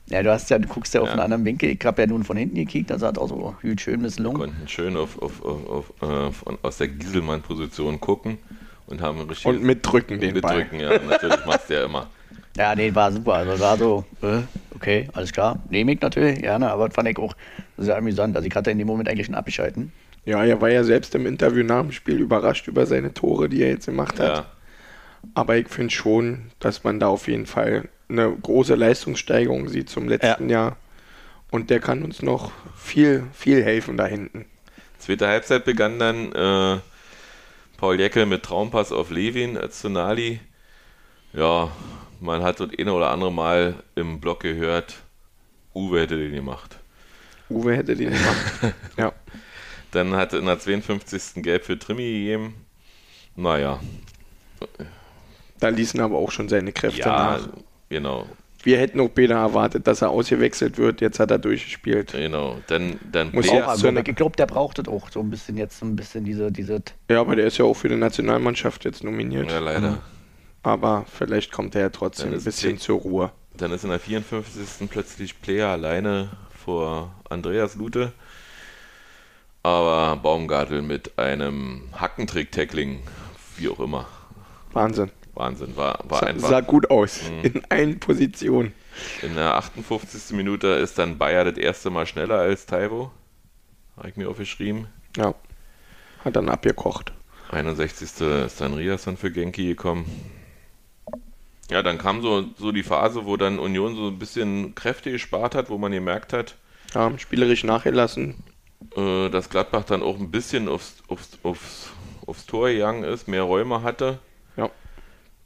Ja, du hast ja, du guckst ja auf ja. einen anderen Winkel. Ich habe ja nun von hinten gekickt, das hat auch so schön misslungen. Wir konnten schön auf, auf, auf, auf äh, aus der Gieselmann-Position gucken und haben richtig. Und mitdrücken den Mitdrücken, ja, natürlich machst du ja immer. Ja, nee, war super. Also war so, äh, okay, alles klar. Nehme ich natürlich, gerne, aber fand ich auch sehr amüsant. Also ich hatte in dem Moment eigentlich schon abgeschalten. Ja, er war ja selbst im Interview nach dem Spiel überrascht über seine Tore, die er jetzt gemacht hat. Ja. Aber ich finde schon, dass man da auf jeden Fall eine große Leistungssteigerung sieht zum letzten ja. Jahr. Und der kann uns noch viel, viel helfen da hinten. Zweite Halbzeit begann dann äh, Paul Jeckel mit Traumpass auf Levin als Sonali. Ja, man hat das eine oder andere Mal im Block gehört, Uwe hätte den gemacht. Uwe hätte den gemacht, ja. Dann hat in der 52. Gelb für Trimi gegeben. Naja, da ließen aber auch schon seine Kräfte ja, nach. Genau. Wir hätten auch Peter erwartet, dass er ausgewechselt wird. Jetzt hat er durchgespielt. Genau. Dann, dann Muss auch so ich glaube, der braucht das auch so ein bisschen jetzt, so ein bisschen diese, diese. Ja, aber der ist ja auch für die Nationalmannschaft jetzt nominiert. Ja, leider. Mhm. Aber vielleicht kommt er ja trotzdem ein bisschen zur Ruhe. Dann ist in der 54. plötzlich Player alleine vor Andreas Lute. Aber Baumgartel mit einem Hackentrick-Tackling, wie auch immer. Wahnsinn. Wahnsinn, war, war sah, einfach. Sah gut aus, mhm. in allen Positionen. In der 58. Minute ist dann Bayer das erste Mal schneller als Taibo. Habe ich mir aufgeschrieben. Ja. Hat dann abgekocht. 61. ist dann Riasson für Genki gekommen. Ja, dann kam so, so die Phase, wo dann Union so ein bisschen Kräfte gespart hat, wo man gemerkt hat. Ja, spielerisch nachgelassen. Äh, dass Gladbach dann auch ein bisschen aufs, aufs, aufs, aufs Tor gegangen ist, mehr Räume hatte. Ja.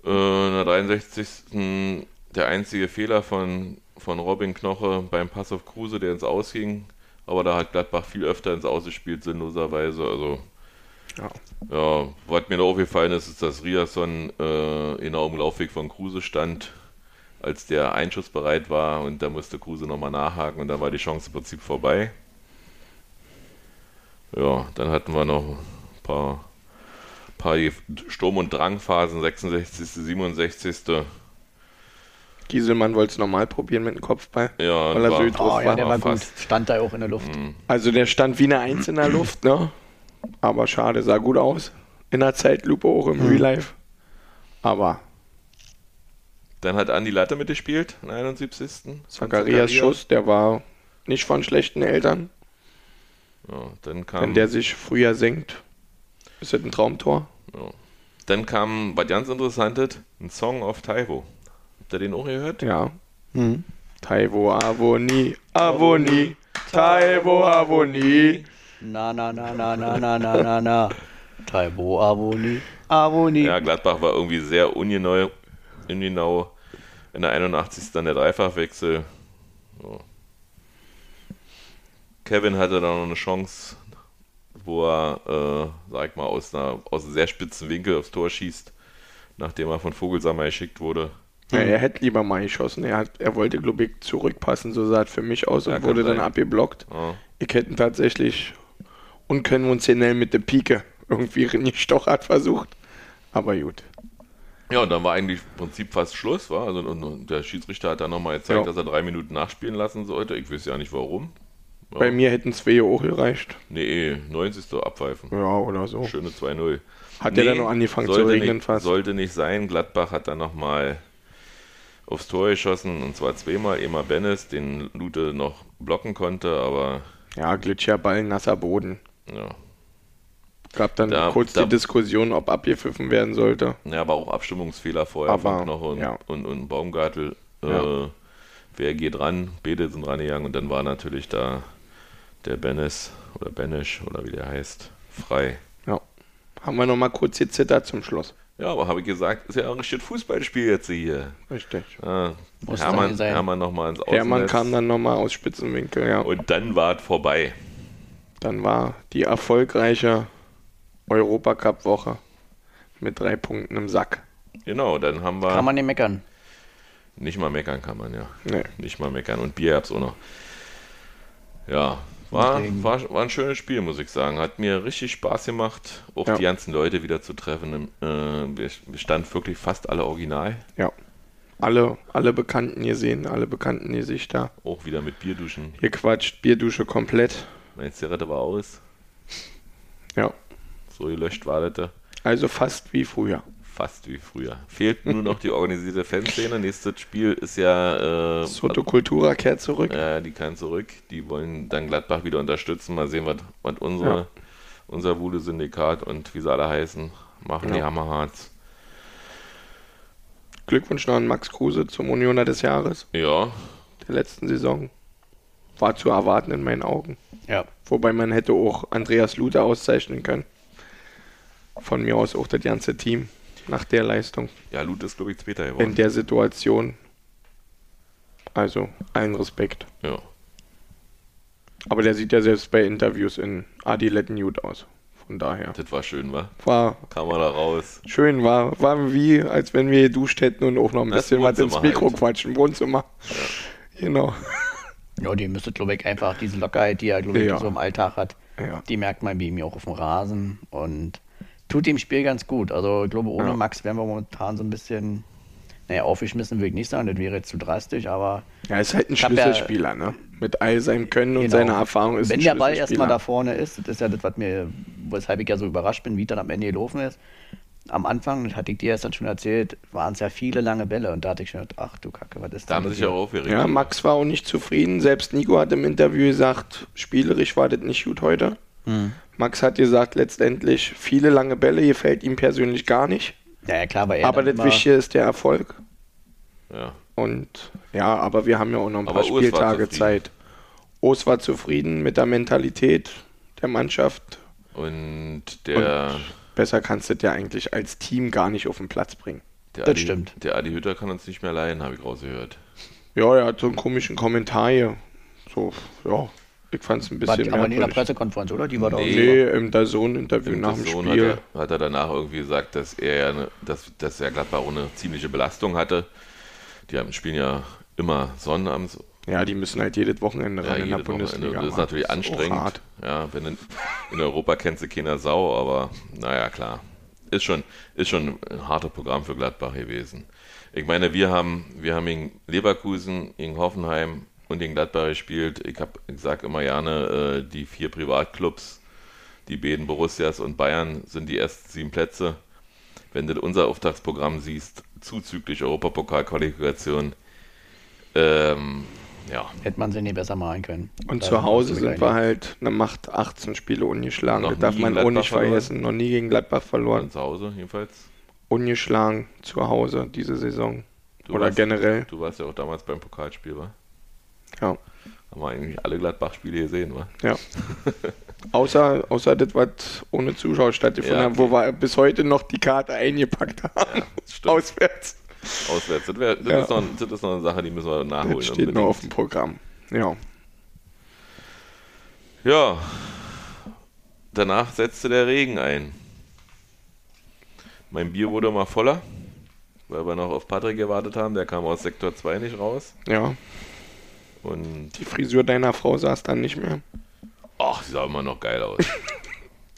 Äh, in der 63. der einzige Fehler von, von Robin Knoche beim Pass auf Kruse, der ins Ausging. Aber da hat Gladbach viel öfter ins Aus gespielt, sinnloserweise. Also, ja. ja, was mir da aufgefallen ist, ist, dass Riasson äh, genau im Laufweg von Kruse stand, als der Einschuss bereit war und da musste Kruse nochmal nachhaken und dann war die Chance im Prinzip vorbei. Ja, dann hatten wir noch ein paar, paar Sturm- und Drangphasen, 66., 67. Gieselmann wollte es nochmal probieren mit dem Kopfball. Ja, weil er war- so Oh, drauf ja, war. der war gut. fast. Stand da auch in der Luft. Also der stand wie eine Eins in der Luft, ne? Aber schade, sah gut aus. In der Zeitlupe auch im Real Life. Aber Dann hat Andi Latte mitgespielt, in 71. Zacharias Schuss, der war nicht von schlechten Eltern. Ja, dann kam, Wenn der sich früher senkt, ist das ein Traumtor. Dann kam, was ganz interessantes, ein Song auf Taiwo. Habt ihr den auch gehört? Ja. Mhm. Taiwo Avoni, Avoni, Taiwo Avoni. Na, na, na, na, na, na, na, na, na. Taibo, Aboni, Aboni. Ja, Gladbach war irgendwie sehr ungenau. ungenau. In der 81. dann der Dreifachwechsel. So. Kevin hatte da noch eine Chance, wo er, äh, sag ich mal, aus, einer, aus einem sehr spitzen Winkel aufs Tor schießt, nachdem er von Vogelsammer geschickt wurde. Ja, er hätte lieber mal geschossen. Er, hat, er wollte, glaube ich, zurückpassen, so sah es für mich aus und Ja, wurde dann sein. abgeblockt. Ja. Ich hätte tatsächlich unkonventionell mit der Pike irgendwie gestochert versucht. Aber gut. Ja, und dann war eigentlich im Prinzip fast Schluss, war. Also und, und der Schiedsrichter hat dann nochmal gezeigt, Ja. dass er drei Minuten nachspielen lassen sollte. Ich weiß ja nicht warum. Ja. Bei mir hätten zwei auch gereicht. Nee, 90. abpfeifen. Ja, oder so. Schöne 2-0. Hat der dann noch angefangen zu regnen nicht, fast? Sollte nicht sein. Gladbach hat dann nochmal aufs Tor geschossen und zwar zweimal. Einmal Bennis, den Lute noch blocken konnte, aber Ja, glitscher Ball, nasser Boden. ja. Gab dann Da- kurz da- die Diskussion, ob abgepfiffen werden sollte. Ja, aber auch Abstimmungsfehler vorher Aber, von Knoche und, ja. und, und Baumgartel. Ja. Äh, wer geht ran? Beide sind rangegangen und dann war natürlich da der Bennis oder Benisch oder wie der heißt, frei. Ja. Haben wir noch mal kurz gezittert zum Schluss. Ja, aber habe ich gesagt, ist ja ein richtiges Fußballspiel jetzt hier. Richtig. Ah, Muss Hermann, sein. Hermann nochmal ins Außennetz. Hermann kam dann noch mal aus Spitzenwinkel, ja. Und dann war es vorbei. Dann war die erfolgreiche Europacup-Woche mit drei Punkten im Sack. Genau, dann haben wir. Kann man nicht meckern. nicht mal meckern kann man, ja. Nee. Nicht mal meckern. Und Bier gab's auch noch. Ja, war, war, war ein schönes Spiel, muss ich sagen. Hat mir richtig Spaß gemacht, auch Ja. die ganzen Leute wieder zu treffen. Äh, wir, wir standen wirklich fast alle original. Ja. Alle, alle Bekannten gesehen, alle bekannten Gesichter. Auch wieder mit Bierduschen. Hier quatscht, Bierdusche komplett. Meine Zigarette war aus. Ja. So gelöscht war das. Also fast wie früher. Fast wie früher. Fehlt nur noch die organisierte Fanszene. Nächstes Spiel ist ja. Äh, Soto Cultura kehrt zurück. Ja, die kann zurück. Die wollen dann Gladbach wieder unterstützen. Mal sehen, was, was unsere, Ja. unser Wude-Syndikat und wie sie alle heißen, machen die Ja. Hammerharts. Glückwunsch noch an Max Kruse zum Unioner des Jahres Ja, der letzten Saison. War zu erwarten in meinen Augen. Ja. Wobei man hätte auch Andreas Luther auszeichnen können. Von mir aus auch das ganze Team nach der Leistung. ja, Lut ist, glaube ich, Zweiter In geworden. der Situation. Also, allen Respekt. Ja. Aber der sieht ja selbst bei Interviews in Adiletten gut aus. Von daher. Das war schön, wa? War Kam er da raus. schön, war, war wie, als wenn wir geduscht hätten und auch noch ein Das bisschen was ins Mikro halt. quatschen. Wohnzimmer. Genau. Ja, die müsste, glaube ich, einfach diese Lockerheit, die er, glaube ich, Ja. so im Alltag hat, Ja. die merkt man bei ihm ja auch auf dem Rasen und tut dem Spiel ganz gut. Also, ich glaube, ohne Ja. Max wären wir momentan so ein bisschen, naja, aufgeschmissen will ich nicht sagen, das wäre jetzt zu drastisch, aber Ja, ist halt ein hab ja- Schlüsselspieler, ne? Mit all seinem Können und Genau. seiner Erfahrung ist Wenn ein der Ball Schlüsselspieler. erstmal da vorne ist, das ist ja das, was mir, weshalb ich ja so überrascht bin, wie dann am Ende gelaufen ist. Am Anfang, das hatte ich dir erst dann schon erzählt, waren es ja viele lange Bälle und da hatte ich schon gedacht, ach du Kacke, was ist Da haben denn sie sich auch aufgeregt. Ja, Max war auch nicht zufrieden. Selbst Nico hat im Interview gesagt, spielerisch war das nicht gut heute. Hm. Max hat gesagt, letztendlich viele lange Bälle gefällt ihm persönlich gar nicht. Ja, ja, klar, weil er Aber das Wichtige ist der Erfolg. Ja. Und ja, aber wir haben ja auch noch ein Aber paar Urs Spieltage zufrieden. Zeit. Urs war zufrieden mit der Mentalität der Mannschaft. Und der, Besser kannst du das ja eigentlich als Team gar nicht auf den Platz bringen. der, das Adi, stimmt. der Adi Hütter kann uns nicht mehr leihen, habe ich rausgehört. Ja, er hat so einen komischen Kommentar hier. So, ja, ich fand es ein War, bisschen aber nicht in der. Pressekonferenz, oder? Die war da auch Nee. Nee, im Dazone-Interview nach dem Sohn hat Spiel. er, hat er danach irgendwie gesagt, dass er ja eine, dass, dass er Gladbach auch eine ziemliche Belastung hatte. Die haben, spielen ja immer sonnabends Ja, die müssen halt jedes Wochenende Ja, ran in der jedes Wochenende. Bundesliga. Das ist natürlich ist auch anstrengend. hart. Ja, wenn in, in Europa kennst du keiner Sau, aber naja, klar. Ist schon, ist schon ein harter Programm für Gladbach gewesen. Ich meine, wir haben, wir haben gegen Leverkusen, gegen Hoffenheim und gegen Gladbach gespielt. Ich, hab- ich sage immer gerne, äh, die vier Privatclubs, die beiden Borussias und Bayern sind die ersten sieben Plätze. Wenn du unser Auftragsprogramm siehst, zuzüglich Europapokalqualifikation, ähm, ja, Hätte man sie nicht besser malen können. Und Da zu Hause sind wir halt eine Macht 18 Spiele ungeschlagen. Das darf nie man auch nicht vergessen. Noch nie gegen Gladbach verloren. von zu Hause jedenfalls. Ungeschlagen zu Hause diese Saison. Du Oder warst- generell. Du warst ja auch damals beim Pokalspiel, wa? Ja. Haben wir eigentlich alle Gladbach-Spiele gesehen, wa? Ja. außer, außer das, was ohne Zuschauer stattgefunden Ja, hat, wo wir bis heute noch die Karte eingepackt haben. stimmt. Auswärts. Auswärts. Das, wär, das, Ja. ist noch, das ist noch eine Sache, die müssen wir nachholen. Das steht noch auf dem unbedingt. Programm. Ja. Ja. Danach setzte der Regen ein. Mein Bier wurde mal voller, weil wir noch auf Patrick gewartet haben. Der kam aus Sektor 2 nicht raus. Ja. Und Die Frisur deiner Frau saß dann nicht mehr. ach, sie sah immer noch geil aus.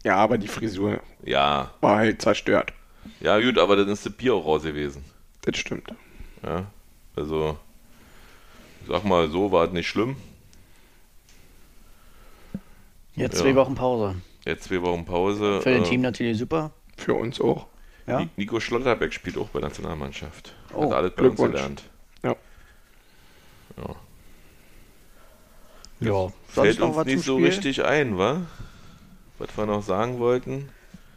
Ja, aber die Frisur ja, war halt zerstört. ja gut, aber dann ist das Bier auch raus gewesen. Das stimmt. Ja, also, sag mal so, war es nicht schlimm. Jetzt Ja. zwei Wochen Pause. Jetzt zwei Wochen Pause. Für den Äh, Team natürlich super. Für uns auch. Ja. Ni- Nico Schlotterbeck spielt auch bei der Nationalmannschaft. Oh, Hat alles bei uns Glückwunsch. gelernt. Ja. Ja. Ja. Fällt noch uns was nicht zum so Spiel? richtig ein, wa? Was wir noch sagen wollten.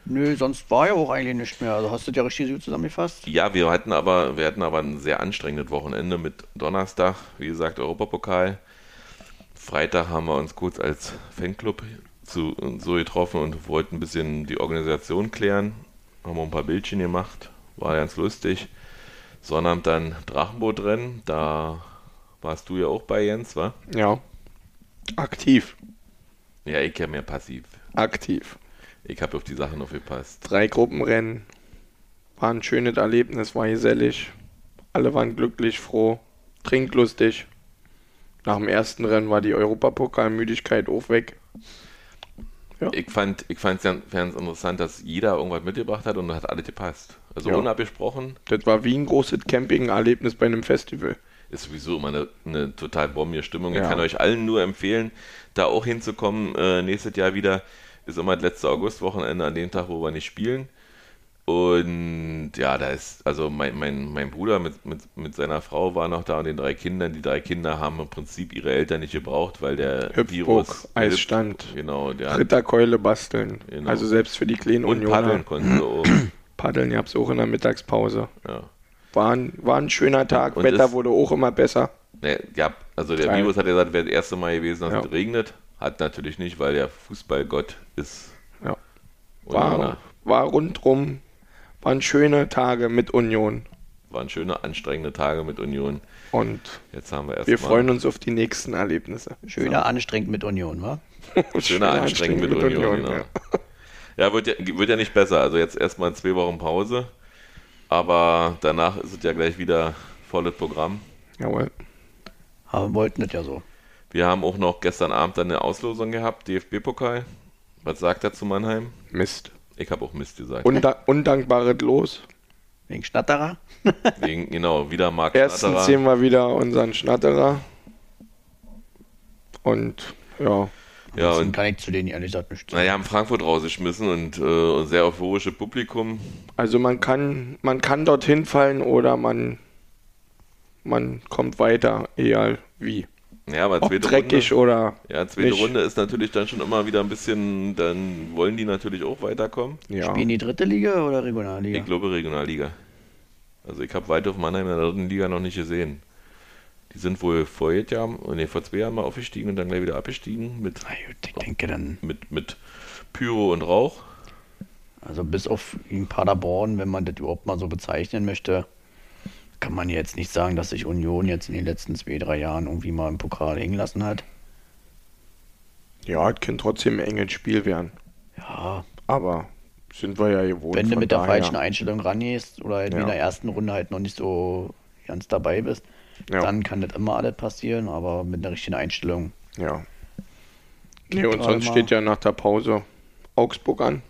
Nö, sonst war ja auch eigentlich nichts mehr. Also hast du ja richtig gut zusammengefasst. Ja, wir hatten aber, wir hatten aber ein sehr anstrengendes Wochenende mit Donnerstag, wie gesagt, Europapokal. Freitag haben wir uns kurz als Fanclub zu, so getroffen und wollten ein bisschen die Organisation klären. Haben wir ein paar Bildchen gemacht, war ganz lustig. Sonnabend dann Drachenbootrennen, da warst du ja auch bei Jens, wa? Ja. Aktiv. Ja, ich kenne mehr passiv. Aktiv. Ich habe auf die Sachen aufgepasst. Drei Gruppenrennen. War ein schönes Erlebnis, war gesellig. Alle waren glücklich, froh, trinklustig. Nach dem ersten Rennen war die Europapokalmüdigkeit auch weg. Ich fand ich fand es ganz, ganz interessant, dass jeder irgendwas mitgebracht hat und hat alles gepasst. Also Ja. unabgesprochen Das war wie ein großes Camping-Erlebnis bei einem Festival. Ist sowieso immer eine, eine total bombige Stimmung. Ich Ja. kann euch allen nur empfehlen, da auch hinzukommen. Äh, nächstes Jahr wieder ist immer das letzte Augustwochenende an dem Tag, wo wir nicht spielen. Und ja, da ist, also mein, mein, mein Bruder mit, mit, mit seiner Frau war noch da und den drei Kindern. Die drei Kinder haben im Prinzip ihre Eltern nicht gebraucht, weil der Hüpfburg, Virus. Eisstand. Genau, der Ritterkeule basteln. Genau. Also selbst für die kleinen und Unioner. paddeln konnten sie auch. Paddeln gab es auch in der Mittagspause. Ja. War ein, war ein schöner Tag. Und Wetter wurde auch immer besser. Ne, ja, also der. Virus hat ja gesagt, wäre das erste Mal gewesen, dass Ja. es regnet. Hat natürlich nicht, weil der Fußballgott ist. Ja. War, war rundrum, waren schöne Tage mit Union. Waren schöne, anstrengende Tage mit Union. Und Jetzt haben wir erstmal. wir freuen uns auf die nächsten Erlebnisse. Schöner anstrengend mit Union, wa? Schöner, anstrengend mit, Union. genau. ja. Ja, wird ja, wird ja nicht besser. Also jetzt erstmal zwei Wochen Pause. Aber danach ist es ja gleich wieder volles Programm. Jawohl. Aber wollten das ja so. Wir haben auch noch gestern Abend eine Auslosung gehabt, DFB-Pokal. Was sagt er zu Mannheim? Mist. Ich habe auch Mist gesagt. Unda undankbares Los. Wegen Schnatterer? Wegen, genau, wieder Marc Erstens Schnatterer. sehen wir wieder unseren Schnatterer. Und ja, Ja, Ansonsten und kann ich zu denen ehrlich gesagt nicht naja, haben Frankfurt rausgeschmissen und äh, sehr euphorische Publikum. also man kann, man kann dorthin fallen oder man, man kommt weiter, egal wie. Ja, aber Ob zweite dreckig Runde, oder ja, zweite nicht. Runde ist natürlich dann schon immer wieder ein bisschen, dann wollen die natürlich auch weiterkommen. ja. Spielen die dritte Liga oder Regionalliga? Ich glaube Regionalliga. Also ich habe Waldhof Mannheim in der dritten Liga noch nicht gesehen. Die sind wohl vor jetzt Jahr, nee, vor zwei Jahren mal aufgestiegen und dann gleich wieder abgestiegen mit, Na gut, ich denke dann, mit, mit Pyro und Rauch. also bis auf in Paderborn, wenn man das überhaupt mal so bezeichnen möchte, kann man jetzt nicht sagen, dass sich Union jetzt in den letzten zwei, drei Jahren irgendwie mal im Pokal hängen lassen hat. Ja, es kann trotzdem ein enges Spiel werden. Ja, Aber sind wir ja gewohnt. wenn du mit der daher. falschen Einstellung rangehst oder halt wie Ja. in der ersten Runde halt noch nicht so ganz dabei bist, Ja. dann kann das immer alles passieren, aber mit einer richtigen Einstellung. Ja. Nee, und sonst mal- steht ja nach der Pause Augsburg an.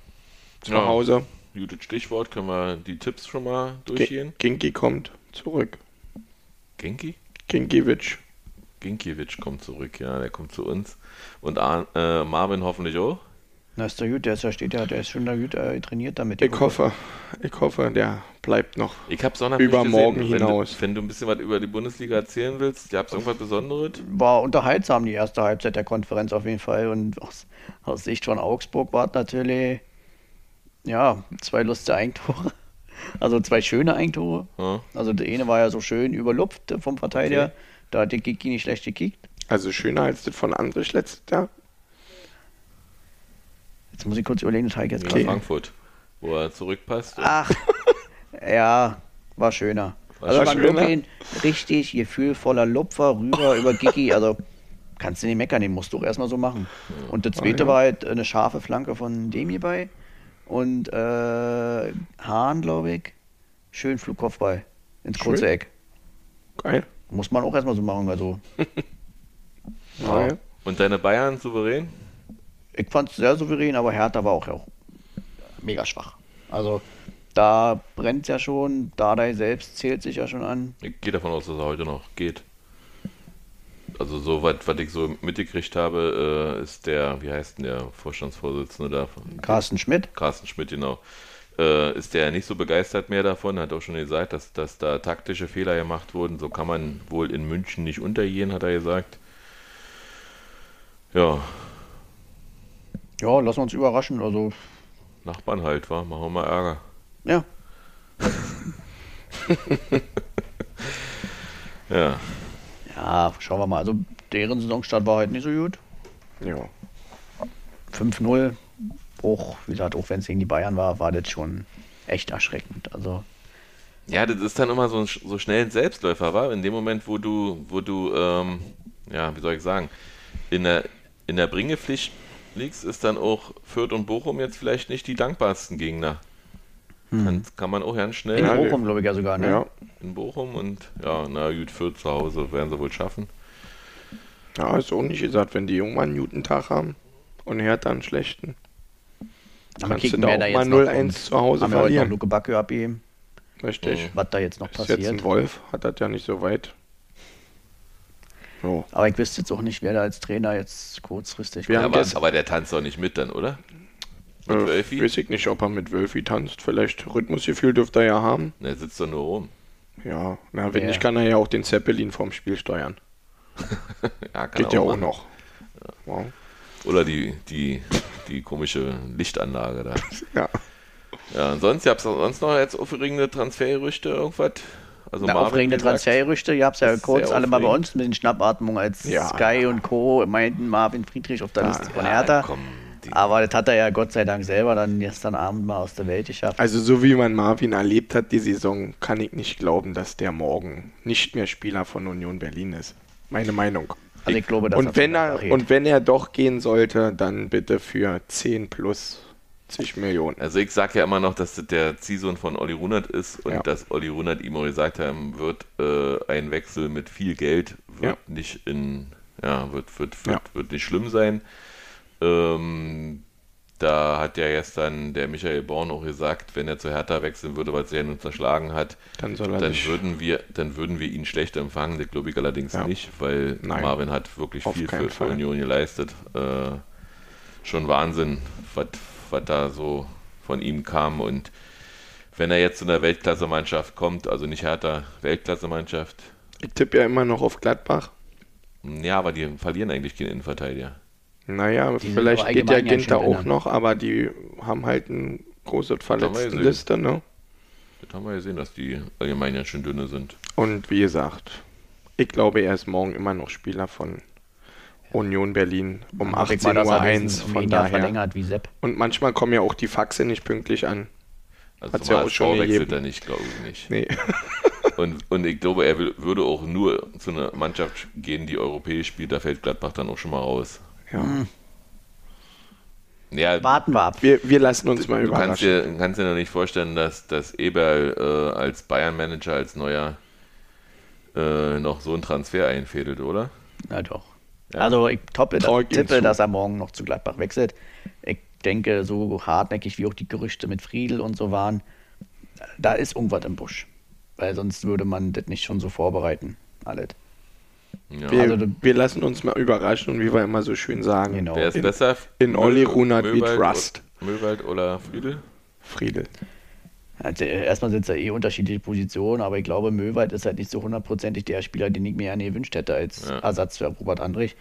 Zu Ja. Hause. Gutes Stichwort, können wir die Tipps schon mal Ge- durchgehen? Ginki kommt zurück. Genki? Ginkiewicz. Ginkiewicz kommt zurück, ja, der kommt zu uns. Und äh, Marvin hoffentlich auch. Na ist der gut, der ist ja steht ja, der ist schon da gut äh, trainiert damit. Ich hoffe, ich hoffe, der bleibt noch. Ich habe Sonntag Über nicht morgen gesehen. hinaus. Wenn du, wenn du ein bisschen was über die Bundesliga erzählen willst, gab es irgendwas Besonderes? War unterhaltsam die erste Halbzeit der Konferenz auf jeden Fall und aus, aus Sicht von Augsburg war es natürlich ja zwei lustige Eigentore, also zwei schöne Eigentore. Ja. Also der eine war ja so schön überlupft vom Verteidiger, Okay. da hat der Kiki nicht schlecht gekickt. Also schöner als das von Andrich letztes Jahr. Jetzt muss ich kurz überlegen, das habe ich jetzt gerade. Frankfurt, wo er zurückpasst. Ach, ja, war schöner. War also schöner? wirklich ein richtig gefühlvoller Lupfer rüber über Gigi. Also kannst du nicht meckern, den musst du auch erstmal so machen. Und der zweite ja. war halt eine scharfe Flanke von Demi bei. Und äh, Hahn, glaube ich, schön Flugkopfball ins kurze Schön. Eck. Geil. Muss man auch erstmal so machen. Also Ja. Und deine Bayern souverän? Ich fand es sehr souverän, aber Hertha war auch, auch mega schwach. Also da brennt ja schon, Dardai selbst zählt sich ja schon an. Ich gehe davon aus, dass er heute noch geht. Also so was, was ich so mitgekriegt habe, äh, ist der, wie heißt denn der Vorstandsvorsitzende da? Carsten Schmidt. Carsten Schmidt, genau. Äh, ist der nicht so begeistert mehr davon, hat auch schon gesagt, dass, dass da taktische Fehler gemacht wurden. So kann man wohl in München nicht untergehen, hat er gesagt. Ja, Ja, lassen wir uns überraschen. Also, Nachbarn halt, war, machen wir mal Ärger. ja, Ja, ja, schauen wir mal. Also, deren Saisonstart war halt nicht so gut. ja. 5-0 Bruch, wie gesagt, auch wenn es gegen die Bayern war, war das schon echt erschreckend. Also, Ja, das ist dann immer so, ein, so schnell ein Selbstläufer, war. In dem Moment, wo du, wo du, ähm, ja, wie soll ich sagen, in der, in der Bringepflicht liegst, ist dann auch Fürth und Bochum jetzt vielleicht nicht die dankbarsten Gegner. Kann, kann man auch ganz schnell in Ja, Bochum, glaube ich, ja sogar. Ne? Ja. in Bochum und ja, na gut, Fürth zu Hause werden sie wohl schaffen. Ja, ist auch nicht gesagt, wenn die Jungen mal einen guten Tag haben und Hertha einen schlechten. Aber Kannst du da auch da mal jetzt noch 0-1 kommt. zu Hause Haben wir heute noch verlieren. Luke Backe abgeben, Richtig. was da jetzt noch Ist jetzt ein passiert. Wolf, hat das ja nicht so weit. So. Aber ich wüsste jetzt auch nicht, wer da als Trainer jetzt kurzfristig Ja, aber, aber der tanzt doch nicht mit dann, oder? Mit Äh, Wölfi? weiß ich nicht, ob er mit Wölfi tanzt. Vielleicht Rhythmusgefühl dürfte er ja haben. Ne, sitzt doch nur rum. Ja, na, wenn Ja. nicht, kann er ja auch den Zeppelin vom Spiel steuern. Ja, kann Geht er ja auch noch. Wow. Oder die, die, die komische Lichtanlage da. Ja. Ja, und sonst, gab es sonst noch jetzt aufregende Transfergerüchte, irgendwas? Also Na, aufregende Transfergerüchte, ihr habt es ja kurz alle mal bei uns mit den Schnappatmungen, als Ja. Sky und Co. meinten Marvin Friedrich auf der Liste von Hertha. komm, Aber das hat er ja Gott sei Dank selber dann gestern Abend mal aus der Welt geschafft. Also so wie man Marvin erlebt hat die Saison, kann ich nicht glauben, dass der morgen nicht mehr Spieler von Union Berlin ist. Meine Meinung. Also ich glaube, dass Und wenn er und wenn er doch gehen sollte, dann bitte für 10 plus zig Millionen. Also ich sage ja immer noch, dass das der Ziehsohn von Olli Runert ist und Ja. dass Olli Runert ihm auch gesagt haben wird, äh, ein Wechsel mit viel Geld wird Ja. nicht in, ja, wird, wird, wird, Ja. wird nicht schlimm sein. Ähm, da hat ja gestern der Michael Born auch gesagt, wenn er zu Hertha wechseln würde, weil er ihn unterschlagen hat, Dann dann würden wir, dann würden wir ihn schlecht empfangen. Das glaube ich allerdings Ja. nicht, weil Nein. Marvin hat wirklich Auf viel für, für. Union geleistet. Äh, schon Wahnsinn, was was da so von ihm kam. Und wenn er jetzt zu einer Weltklasse-Mannschaft kommt, also nicht Hertha, Weltklasse-Mannschaft, Ich tippe ja immer noch auf Gladbach. ja, aber die verlieren eigentlich keinen Innenverteidiger. Naja, sind vielleicht geht der ganz Ginter auch noch, aber die haben halt eine große Verletztenliste, ne? Das haben wir gesehen, dass die allgemein ja schön dünne sind. Und wie gesagt, ich glaube, er ist morgen immer noch Spieler von Union Berlin um Hab ich mal, 18 dass Uhr er 1 diesen um von daher. verlängert wie Sepp. Und manchmal kommen ja auch die Faxe nicht pünktlich an. Also Hat's ja auch schon wechselt er nicht, glaube ich nicht. Nee. Und, und ich glaube, er will, würde auch nur zu einer Mannschaft gehen, die europäisch spielt. Da fällt Gladbach dann auch schon mal raus. Ja. Ja, Warten wir ab. Wir, wir lassen uns mal du kannst überraschen. dir, kannst dir noch nicht vorstellen, dass, dass Eberl äh, als Bayern-Manager, als neuer äh, noch so einen Transfer einfädelt, oder? Na doch. Ja. Also ich toppe, ihm tippe, zu. dass er morgen noch zu Gladbach wechselt. Ich denke, so hartnäckig wie auch die Gerüchte mit Friedel und so waren, da ist irgendwas im Busch. Weil sonst würde man das nicht schon so vorbereiten. Alles. Ja. Wir, Also wir lassen uns mal überraschen und wie wir immer so schön sagen, Genau. Wer ist in, besser? in Olli Runert wie Trust. Möwald oder Friedel? Friedel. Also, erstmal sind es ja eh unterschiedliche Positionen, aber ich glaube, Möwald ist halt nicht so hundertprozentig der Spieler, den ich mir gerne gewünscht hätte als Ja. Ersatz für Robert Andrich.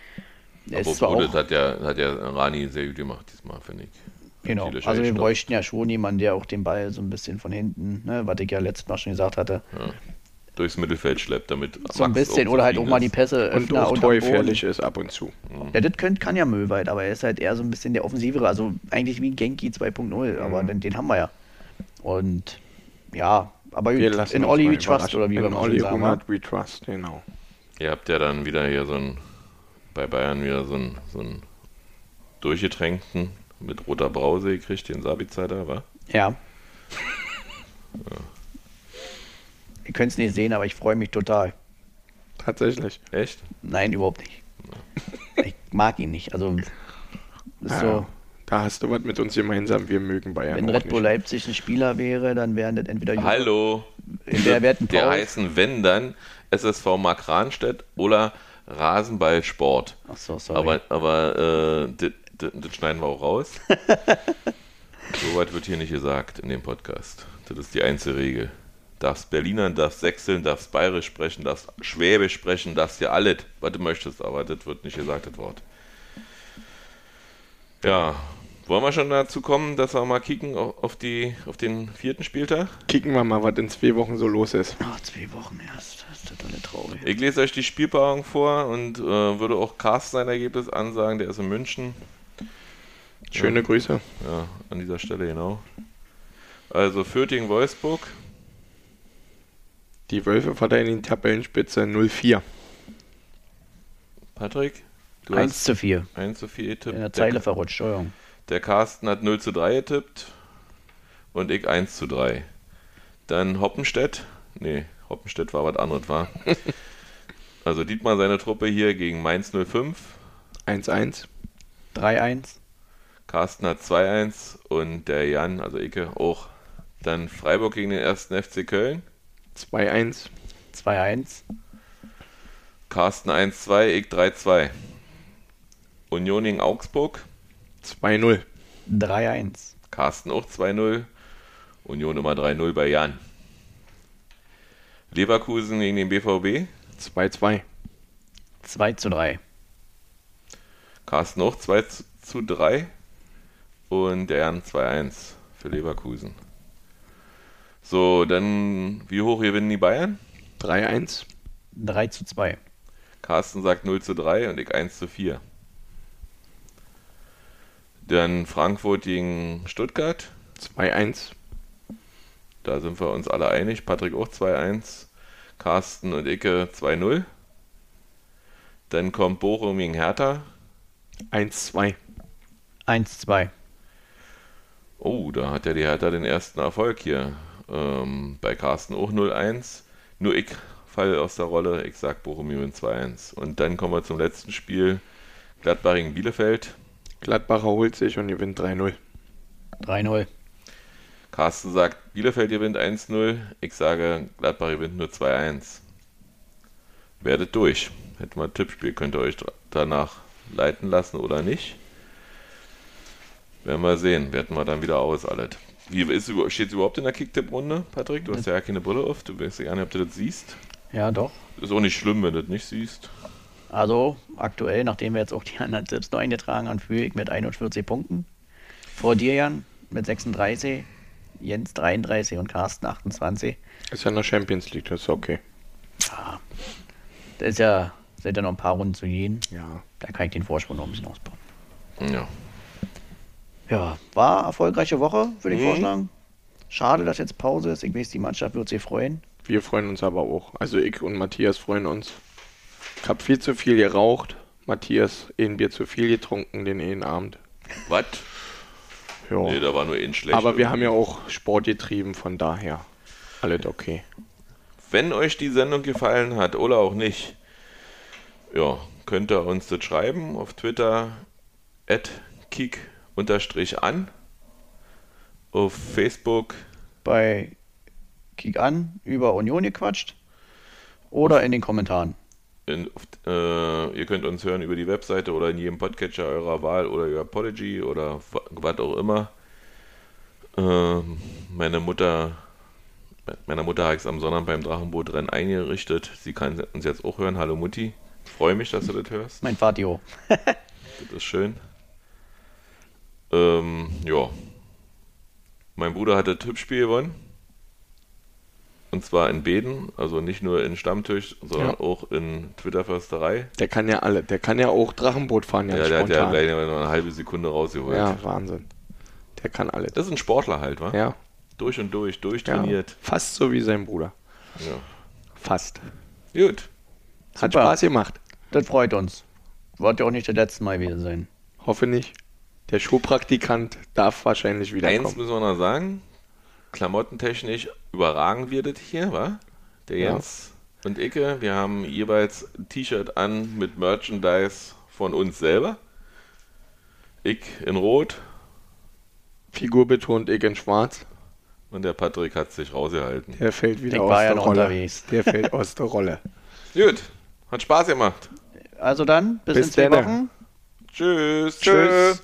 Er ist Aber das hat ja, hat ja Rani sehr gut gemacht diesmal, finde ich. genau, also wir bräuchten ja schon jemanden, der auch den Ball so ein bisschen von hinten, ne, was ich ja letztes Mal schon gesagt hatte, durchs Mittelfeld schleppt, damit so ein bisschen oder halt auch mal die. Pässe Und öffner Boden. torgefährlich ist ab und zu. Ja, das könnt, kann ja Möwald, aber er ist halt eher so ein bisschen der offensivere, also eigentlich wie Genki 2.0, aber Mhm. den, den haben wir ja. Und ja, aber Wir gut, lassen in Olli we trust oder wie wir In mal Olli sagen. Runert we trust, genau. Ihr habt ja dann wieder hier so ein, bei Bayern wieder so einen, so einen durchgetränkten mit roter Brause gekriegt, den Sabitzer da, war? Ja. Ihr könnt es nicht sehen, aber ich freue mich total. Tatsächlich. Echt? Nein, überhaupt nicht. Ich mag ihn nicht. Also, ist Ja, so, Da hast du was mit uns gemeinsam. Wir mögen Bayern wenn Red Bull nicht. Leipzig ein Spieler wäre, dann wären das entweder Jürgen- Hallo. Der wird ein Der heißen, wenn dann, SSV Mark Rahnstedt oder Rasenballsport. Ach so, sorry. Aber, aber äh, das schneiden wir auch raus. Soweit wird hier nicht gesagt in dem Podcast. Das ist die einzige Regel. Darfst Berlinern, darfst Sächseln, darfst Bayerisch sprechen, darfst Schwäbisch sprechen, darfst ja alles, was du möchtest, aber das wird nicht gesagt, das Wort. Ja, wollen wir schon dazu kommen, dass wir mal kicken auf, die, auf den vierten Spieltag? Kicken wir mal, was in zwei Wochen so los ist. Ach, zwei Wochen erst. Das ist total traurig. Ich lese euch die Spielpaarung vor und äh, würde auch Carsten sein Ergebnis ansagen, der ist in München. Schöne Grüße. Ja, an dieser Stelle genau. Also Fürth gegen Wolfsburg. Die Wölfe verteidigen die Tabellenspitze 0-4. Patrick, du 1 zu 4. hast 1 zu 4 getippt. In der Zeile verrutscht, Entschuldigung. Der Carsten hat 0 zu 3 getippt und ich 1 zu 3. Dann Hoppenstedt. Nee, Hoppenstedt war was anderes, war. also Dietmar seine Truppe hier gegen Mainz 05. 1-1. 3-1. Carsten hat 2-1 und der Jan, also Icke, auch. Dann Freiburg gegen den ersten FC Köln. 2-1. 2-1. Carsten 1-2, ich 3-2. Union gegen Augsburg. 2-0. 3-1. Carsten auch 2-0. Union immer 3-0 bei Jan. Leverkusen gegen den BVB. 2-2. 2 zu 3. Carsten auch 2 zu 3. Und der Jan 2-1 für Leverkusen. So, dann wie hoch gewinnen die Bayern? 3-1. 3 zu 2. Carsten sagt 0 zu 3 und ich 1 zu 4. Dann Frankfurt gegen Stuttgart. 2-1. Da sind wir uns alle einig. Patrick auch 2-1. Carsten und Icke 2-0. Dann kommt Bochum gegen Hertha. 1-2. 1 2. Oh, da hat ja die Hertha den ersten Erfolg hier. Ähm, bei Carsten auch 0-1. Nur ich falle aus der Rolle. Ich sag Bochum gewinnt 2-1. Und dann kommen wir zum letzten Spiel. Gladbach gegen Bielefeld. Gladbacher holt sich und gewinnt 3-0. 3-0. Carsten sagt, Bielefeld gewinnt 1-0. Ich sage, Gladbach gewinnt nur 2-1. Werdet durch. Hätten wir ein Tippspiel, könnt ihr euch danach leiten lassen oder nicht. Werden wir sehen. Werten wir dann wieder aus, alles. Wie steht es überhaupt in der Kicktipp-Runde, Patrick? Du hast ja keine Brille auf. Du weißt ja gar nicht, ob du das siehst. Ja, doch. Ist auch nicht schlimm, wenn du das nicht siehst. Also aktuell, nachdem wir jetzt auch die anderen Tipps noch eingetragen haben, führe ich mit 41 Punkten. Vor dir, Jan, mit 36, Jens 33 und Carsten 28. Ist ja in der Champions League, das ist okay. Ja, da ist ja, sind ja noch ein paar Runden zu gehen. Ja. Da kann ich den Vorsprung noch ein bisschen ausbauen. Ja. Ja, war erfolgreiche Woche, würde ich Mhm. vorschlagen. Schade, dass jetzt Pause ist. Ich weiß, die Mannschaft wird sich freuen. Wir freuen uns aber auch. Also ich und Matthias freuen uns. Ich habe viel zu viel geraucht. Matthias ein Bier zu viel getrunken den einen Abend. Was? Ja. Nee, da war nur ein schlecht. aber wir haben ja auch Sport getrieben, von daher alles okay. wenn euch die Sendung gefallen hat oder auch nicht, ja, könnt ihr uns das schreiben auf Twitter at kick-an, auf Facebook Bei Kick an über Union gequatscht oder in den Kommentaren. In, äh, ihr könnt uns hören über die Webseite oder in jedem Podcatcher eurer Wahl oder über Podigy oder wa- was auch immer. Ähm, meine Mutter, meiner Mutter habe ich es am Sonntag beim Drachenbootrennen eingerichtet. Sie kann uns jetzt auch hören. Hallo Mutti. Freue mich, dass du das hörst. Mein Fatio. Das ist schön. Ähm, ja. Mein Bruder hat das Tippspiel gewonnen. Und zwar in Beden, also nicht nur in Stammtisch, sondern Ja. auch in Twitter-Försterei. Der kann ja alle. Der kann ja auch Drachenboot fahren, ja, Ja, der hat ja spontan. gleich noch eine halbe Sekunde rausgeholt. Ja, Wahnsinn. Der kann alles. Das ist ein Sportler halt, wa? Ja, Durch und durch, ja. durchtrainiert. Fast so wie sein Bruder. Ja. Fast. Gut. Hat Super. Spaß gemacht. Das freut uns. Wird ja auch nicht das letzte Mal wieder sein. Hoffe nicht. Der Schuhpraktikant darf wahrscheinlich Eins wiederkommen. müssen wir noch sagen. Klamottentechnisch überragen wir das hier, wa? Der Ja. Jens und Icke, wir haben jeweils ein T-Shirt an mit Merchandise von uns selber. Ich in Rot Figur betont, ich in schwarz. und der Patrick hat sich rausgehalten. Der fällt wieder Ich aus war ja der noch Rolle. unterwegs. Der fällt aus der Rolle. Gut, hat Spaß gemacht. Also dann, bis, Bis in zwei. Wochen. Tschüss. Tschüss.